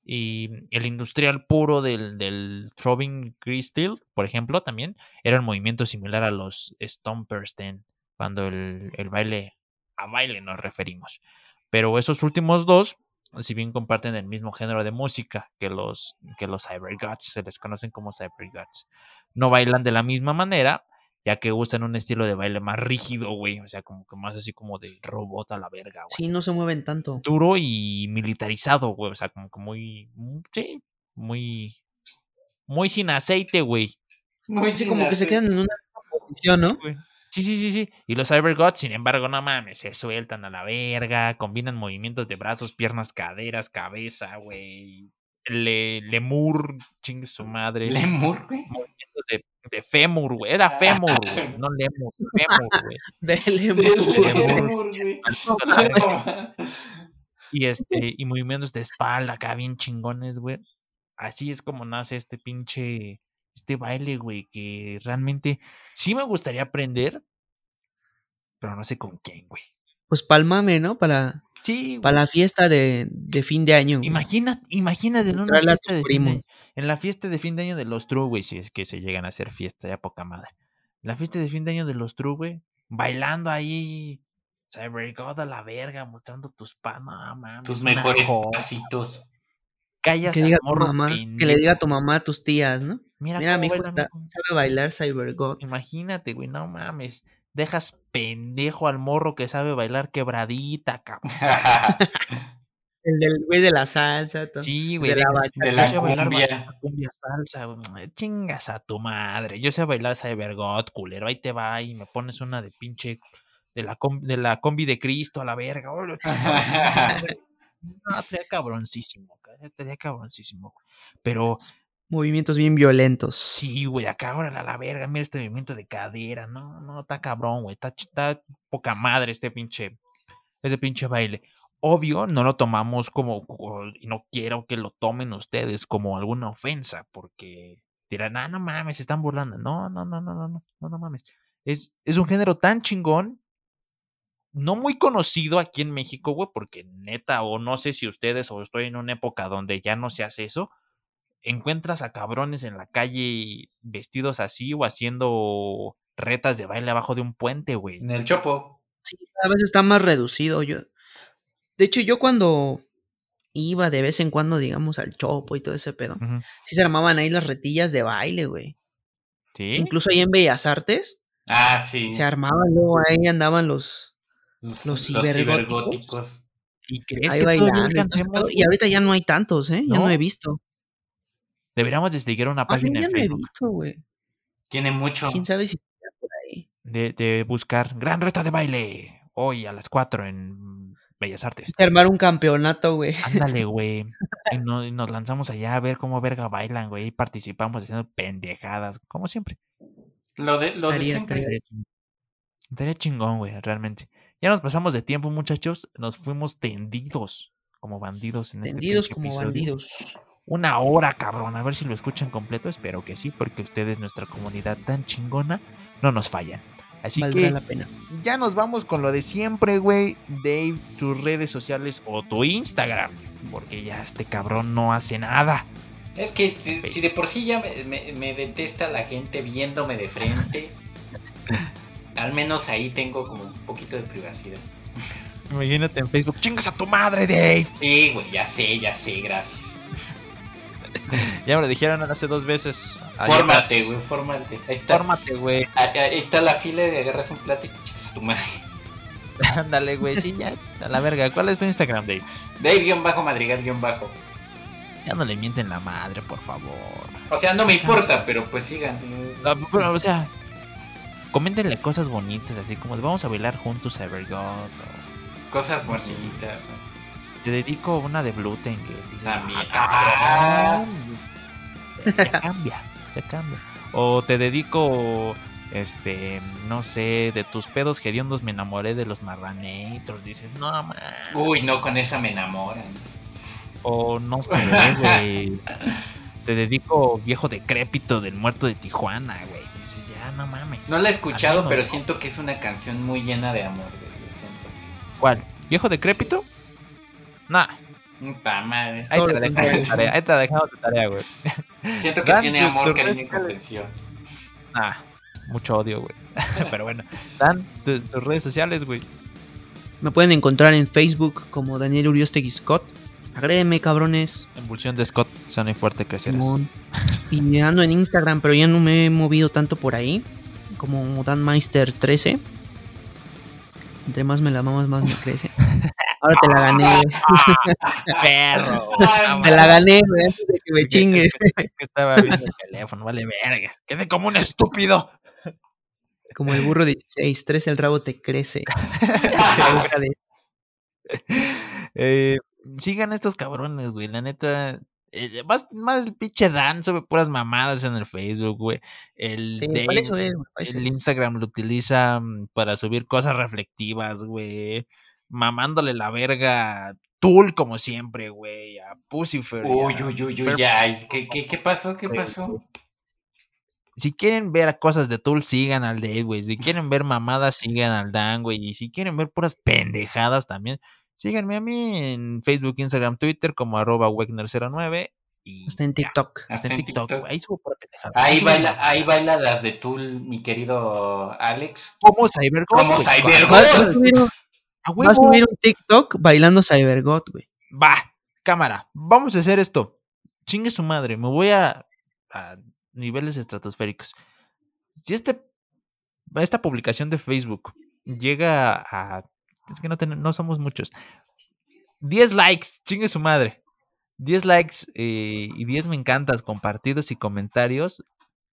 Y el industrial puro del, del Throbbing Crystal, por ejemplo, también era un movimiento similar a los Stompers Ten, cuando el, el baile a baile nos referimos. Pero esos últimos dos, si bien comparten el mismo género de música que los, que los Cyberguts, se les conocen como Cyberguts, no bailan de la misma manera, ya que usan un estilo de baile más rígido, güey. O sea, como que más así como de robot a la verga, güey. Sí, no se mueven tanto. Duro y militarizado, güey. O sea, como que muy. muy- Sí, muy. Muy sin aceite, güey. Muy Sí, como que se quedan en una posición, ¿no? güey. Sí, sí, sí, sí. Y los Cybergods, sin embargo, no mames, se sueltan a la verga, combinan movimientos de brazos, piernas, caderas, cabeza, güey. Le, lemur, chingue su madre. Lemur, güey. Movimientos de, de fémur, güey. Era fémur, [laughs] güey. No lemur, fémur, güey. [laughs] Del Lemur. lemur, la verga. Y este, y movimientos de espalda acá bien chingones, güey. Así es como nace este pinche, este baile, güey, que realmente sí me gustaría aprender, pero no sé con quién, güey. Pues palmame, ¿no? Para, Sí, para la fiesta de, de fin de año. Imagina, imagínate en una fiesta fin de en la fiesta de fin de año de los True, güey, si es que se llegan a hacer fiesta, ya poca madre. La fiesta de fin de año de los True, güey, bailando ahí, Cyber God a la verga, mostrando tus panas, Tus mejores pasitos. Callas Que diga tu morro mamá, que le diga a tu mamá a tus tías, ¿no? Mira, Mira, mi hijo está- sabe bailar Cybergot. Imagínate, güey, no mames. Dejas pendejo al morro que sabe bailar quebradita, cabrón. [laughs] El del güey de la salsa. todo. Sí, güey. de la yo la sé cumbia. cumbia salsa, güey. Chingas a tu madre. Yo sé bailar Cybergot, culero. Ahí te va y me pones una de pinche. De la, com- de la combi de Cristo a la verga. Oh. [laughs] No, cabroncísimo. Ca- Estaría cabroncísimo. güey. Pero Movimientos bien violentos. sí, güey, acá órale a la verga. Mira este movimiento de cadera. No, no, está cabrón, güey. Está, está poca madre este pinche. Ese pinche baile. Obvio, no lo tomamos como, no quiero que lo tomen ustedes como alguna ofensa, porque dirán, ah, no mames, se están burlando. No, no, no, no, no, no, no, no mames. Es, es un género tan chingón, no muy conocido aquí en México, güey, porque neta, o no sé si ustedes, o estoy en una época donde ya no se hace eso, encuentras a cabrones en la calle vestidos así o haciendo retas de baile abajo de un puente, güey. En el chopo. Sí, cada vez está más reducido. Yo, de hecho, yo cuando iba de vez en cuando, digamos, al chopo y todo ese pedo, sí se armaban ahí las retillas de baile, güey. ¿Sí? Incluso ahí en Bellas Artes Ah, sí. se armaban, luego ahí andaban los los, los cibergóticos. cibergóticos. ¿Y crees ahí que bailando. y ahorita ya no hay tantos, ¿eh? Ya ¿No? he visto. Deberíamos de seguir una Ah, página ya en no he Facebook visto, güey. Tiene mucho. ¿Quién sabe si está por ahí? de, de buscar Gran Reta de Baile hoy a las 4 en Bellas Artes. Armar un campeonato, güey. Ándale, [laughs] güey. Y, no- y nos lanzamos allá a ver cómo verga bailan, güey. Y participamos haciendo pendejadas, como siempre. Lo de, lo de Estaría, siempre. estaría. Estaría chingón. Estaría chingón, güey, realmente. Ya nos pasamos de tiempo, muchachos. Nos fuimos tendidos como bandidos en Tendidos este pinche como episodio. bandidos. Una hora, cabrón. A ver si lo escuchan completo. Espero que sí, porque ustedes, nuestra comunidad tan chingona, no nos fallan. Así Valdrá que la pena. ya nos vamos con lo de siempre, güey. Dave, tus redes sociales o tu Instagram. Porque ya este cabrón no hace nada. Es que eh, si de por sí ya me, me- me detesta la gente viéndome de frente, [laughs] al menos ahí tengo como un poquito de privacidad. Imagínate en Facebook. ¡Chingas a tu madre, Dave! Sí, güey, ya sé, ya sé, gracias. [laughs] Ya me lo dijeron hace dos veces. Fórmate, güey, fórmate. Ahí está, Fórmate, güey. ahí- está la fila de agarras un plato y te echas a tu madre. [laughs] Ándale, güey. Sí, ya. A la verga. ¿Cuál es tu Instagram, Dave? Dave-madrigal-bajo. Ya no le mienten la madre, por favor. O sea, no me importa, pero pues sigan. No, pero, o sea, coméntenle cosas bonitas, así como vamos a bailar juntos Cybergod. o Cosas Sí. bonitas. Te dedico una de Bluten que dices, También. "Ah, cabrón". [laughs] Ya cambia, ya cambia. O te dedico, este, no sé, de tus pedos hediondos me enamoré de los marranators. Dices, no, man. Uy, no, con esa me enamoran. O no sé, güey. [laughs] Te dedico viejo decrépito del muerto de Tijuana, güey. Dices, ya, no mames. No la he escuchado, menos, pero ¿no? siento que es una canción muy llena de amor. güey, lo siento. ¿Cuál? ¿Viejo decrépito? Nah, Puta madre. ahí te la dejamos de tarea, ahí te la dejamos de tarea, güey. Siento que Dan tiene amor, cariño y comprensión. Nah, mucho odio, güey. [laughs] Pero bueno, Dan, tu- tus redes sociales, güey. Me pueden encontrar en Facebook como Daniel Uriostegui Scott. Agréguenme, cabrones. Emulsión de Scott, sano y fuerte crecerás. Simón. Y ando en Instagram, pero ya no me he movido tanto por ahí. Como DanMeister13. Entre más me la mamas, más me crece. Ahora te la gané, güey. [laughs] Perro. Te la gané, güey, antes de que me chingues. Que estaba viendo el teléfono, vale verga. Quedé como un estúpido. Como el burro 16, 13 el rabo te crece. [laughs] Eh, sigan estos cabrones, güey. La neta. eh, más, más el pinche Dan sube puras mamadas en el Facebook, güey. El, Sí, Dave, por eso es, güey, por eso el. Instagram lo utiliza mm, para subir cosas reflectivas, güey. Mamándole la verga a Tool, como siempre, güey. A Pussifer. y Uy, uy, uy, uy, ya. ¿Qué, qué, qué pasó? ¿Qué pasó? si quieren ver cosas de Tool, sigan al Dave, güey. Si quieren ver mamadas, sigan al Dan, güey. Y si quieren ver puras pendejadas también, síganme a mí en Facebook, Instagram, Twitter como arroba Wegner09. Y Está en ya, TikTok. hasta en TikTok. Ahí subo. Ahí baila, ahí baila las de Tool, mi querido Alex. Como Cybergod. Como güey. Cybergod. Va, va a subir un TikTok bailando Cybergot, güey. Va, cámara. Vamos a hacer esto. chingue su madre, me voy a, a niveles estratosféricos. Si este, esta publicación de Facebook llega a... Es que no, ten- no somos muchos. 10 likes, chingue su madre. 10 likes eh, y 10 me encantas compartidos y comentarios.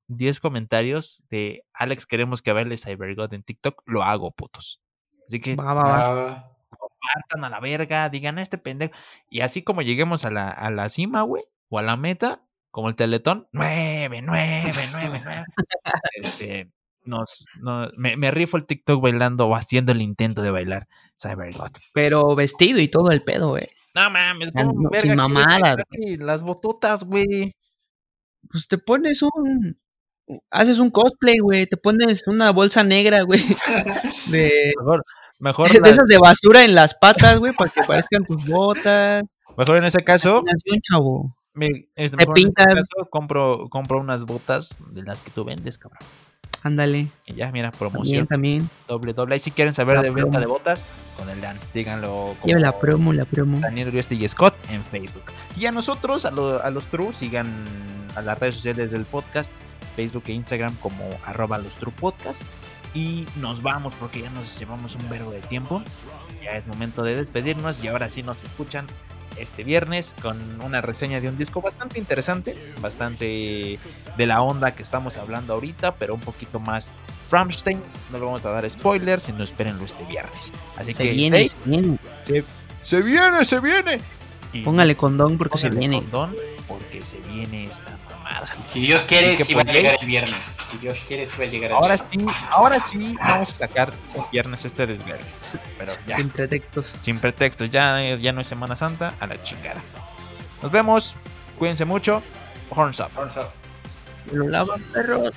10 comentarios de Alex, queremos que baile CyberGod en TikTok. Lo hago, putos. Así que Va, va, va. Ah, compartan a la verga, digan a este pendejo. Y así como lleguemos a la, a la cima, güey, o a la meta, como el teletón, nueve, nueve, nueve, nueve. [laughs] Este, nos, no- me, me rifo el TikTok bailando o haciendo el intento de bailar CyberGod. Pero vestido y todo el pedo, güey. No mames, Ya ¿cómo no, verga sin mamadas? Las bototas, güey. Pues te pones un. Haces un cosplay, güey. Te pones una bolsa negra, güey. [laughs] De, Mejor, mejor, de esas de basura en las patas, güey, para que parezcan tus botas. mejor en ese caso, chavo. Me- este, Te mejor en ese pintas. caso, compro, compro unas botas de las que tú vendes, cabrón. Ándale. Y ya, mira, promoción. también. doble doble. Ahí si quieren saber La de venta de botas, con el Dan. Síganlo como Lleva la promo, la promo. Daniel Urieste y Scott en Facebook. Y a nosotros, a, lo- a los True, sigan a las redes sociales del podcast, Facebook e Instagram como arroba los True Podcast. Y nos vamos porque ya nos llevamos un verbo de tiempo. Ya es momento de despedirnos y ahora sí nos escuchan este viernes con una reseña de un disco bastante interesante, bastante de la onda que estamos hablando ahorita, pero un poquito más Rammstein. No le vamos a dar spoilers, sino espérenlo este viernes. Así Se que viene, hey, se viene. se, se viene, se viene. Y Póngale condón porque se viene. condón, porque se viene esta mamada. si Dios quiere, que, si va a pues, llegar güey, el viernes. Si Dios quiere, si va a llegar el Ahora viernes. sí, ahora sí vamos a sacar un viernes este desvergue. Pero ya, Sin sin, pretextos. pretextos, ya, ya no es Semana Santa, a la chingada. Nos vemos, cuídense mucho. Horns up. Vamos a- Lo lavan, perros.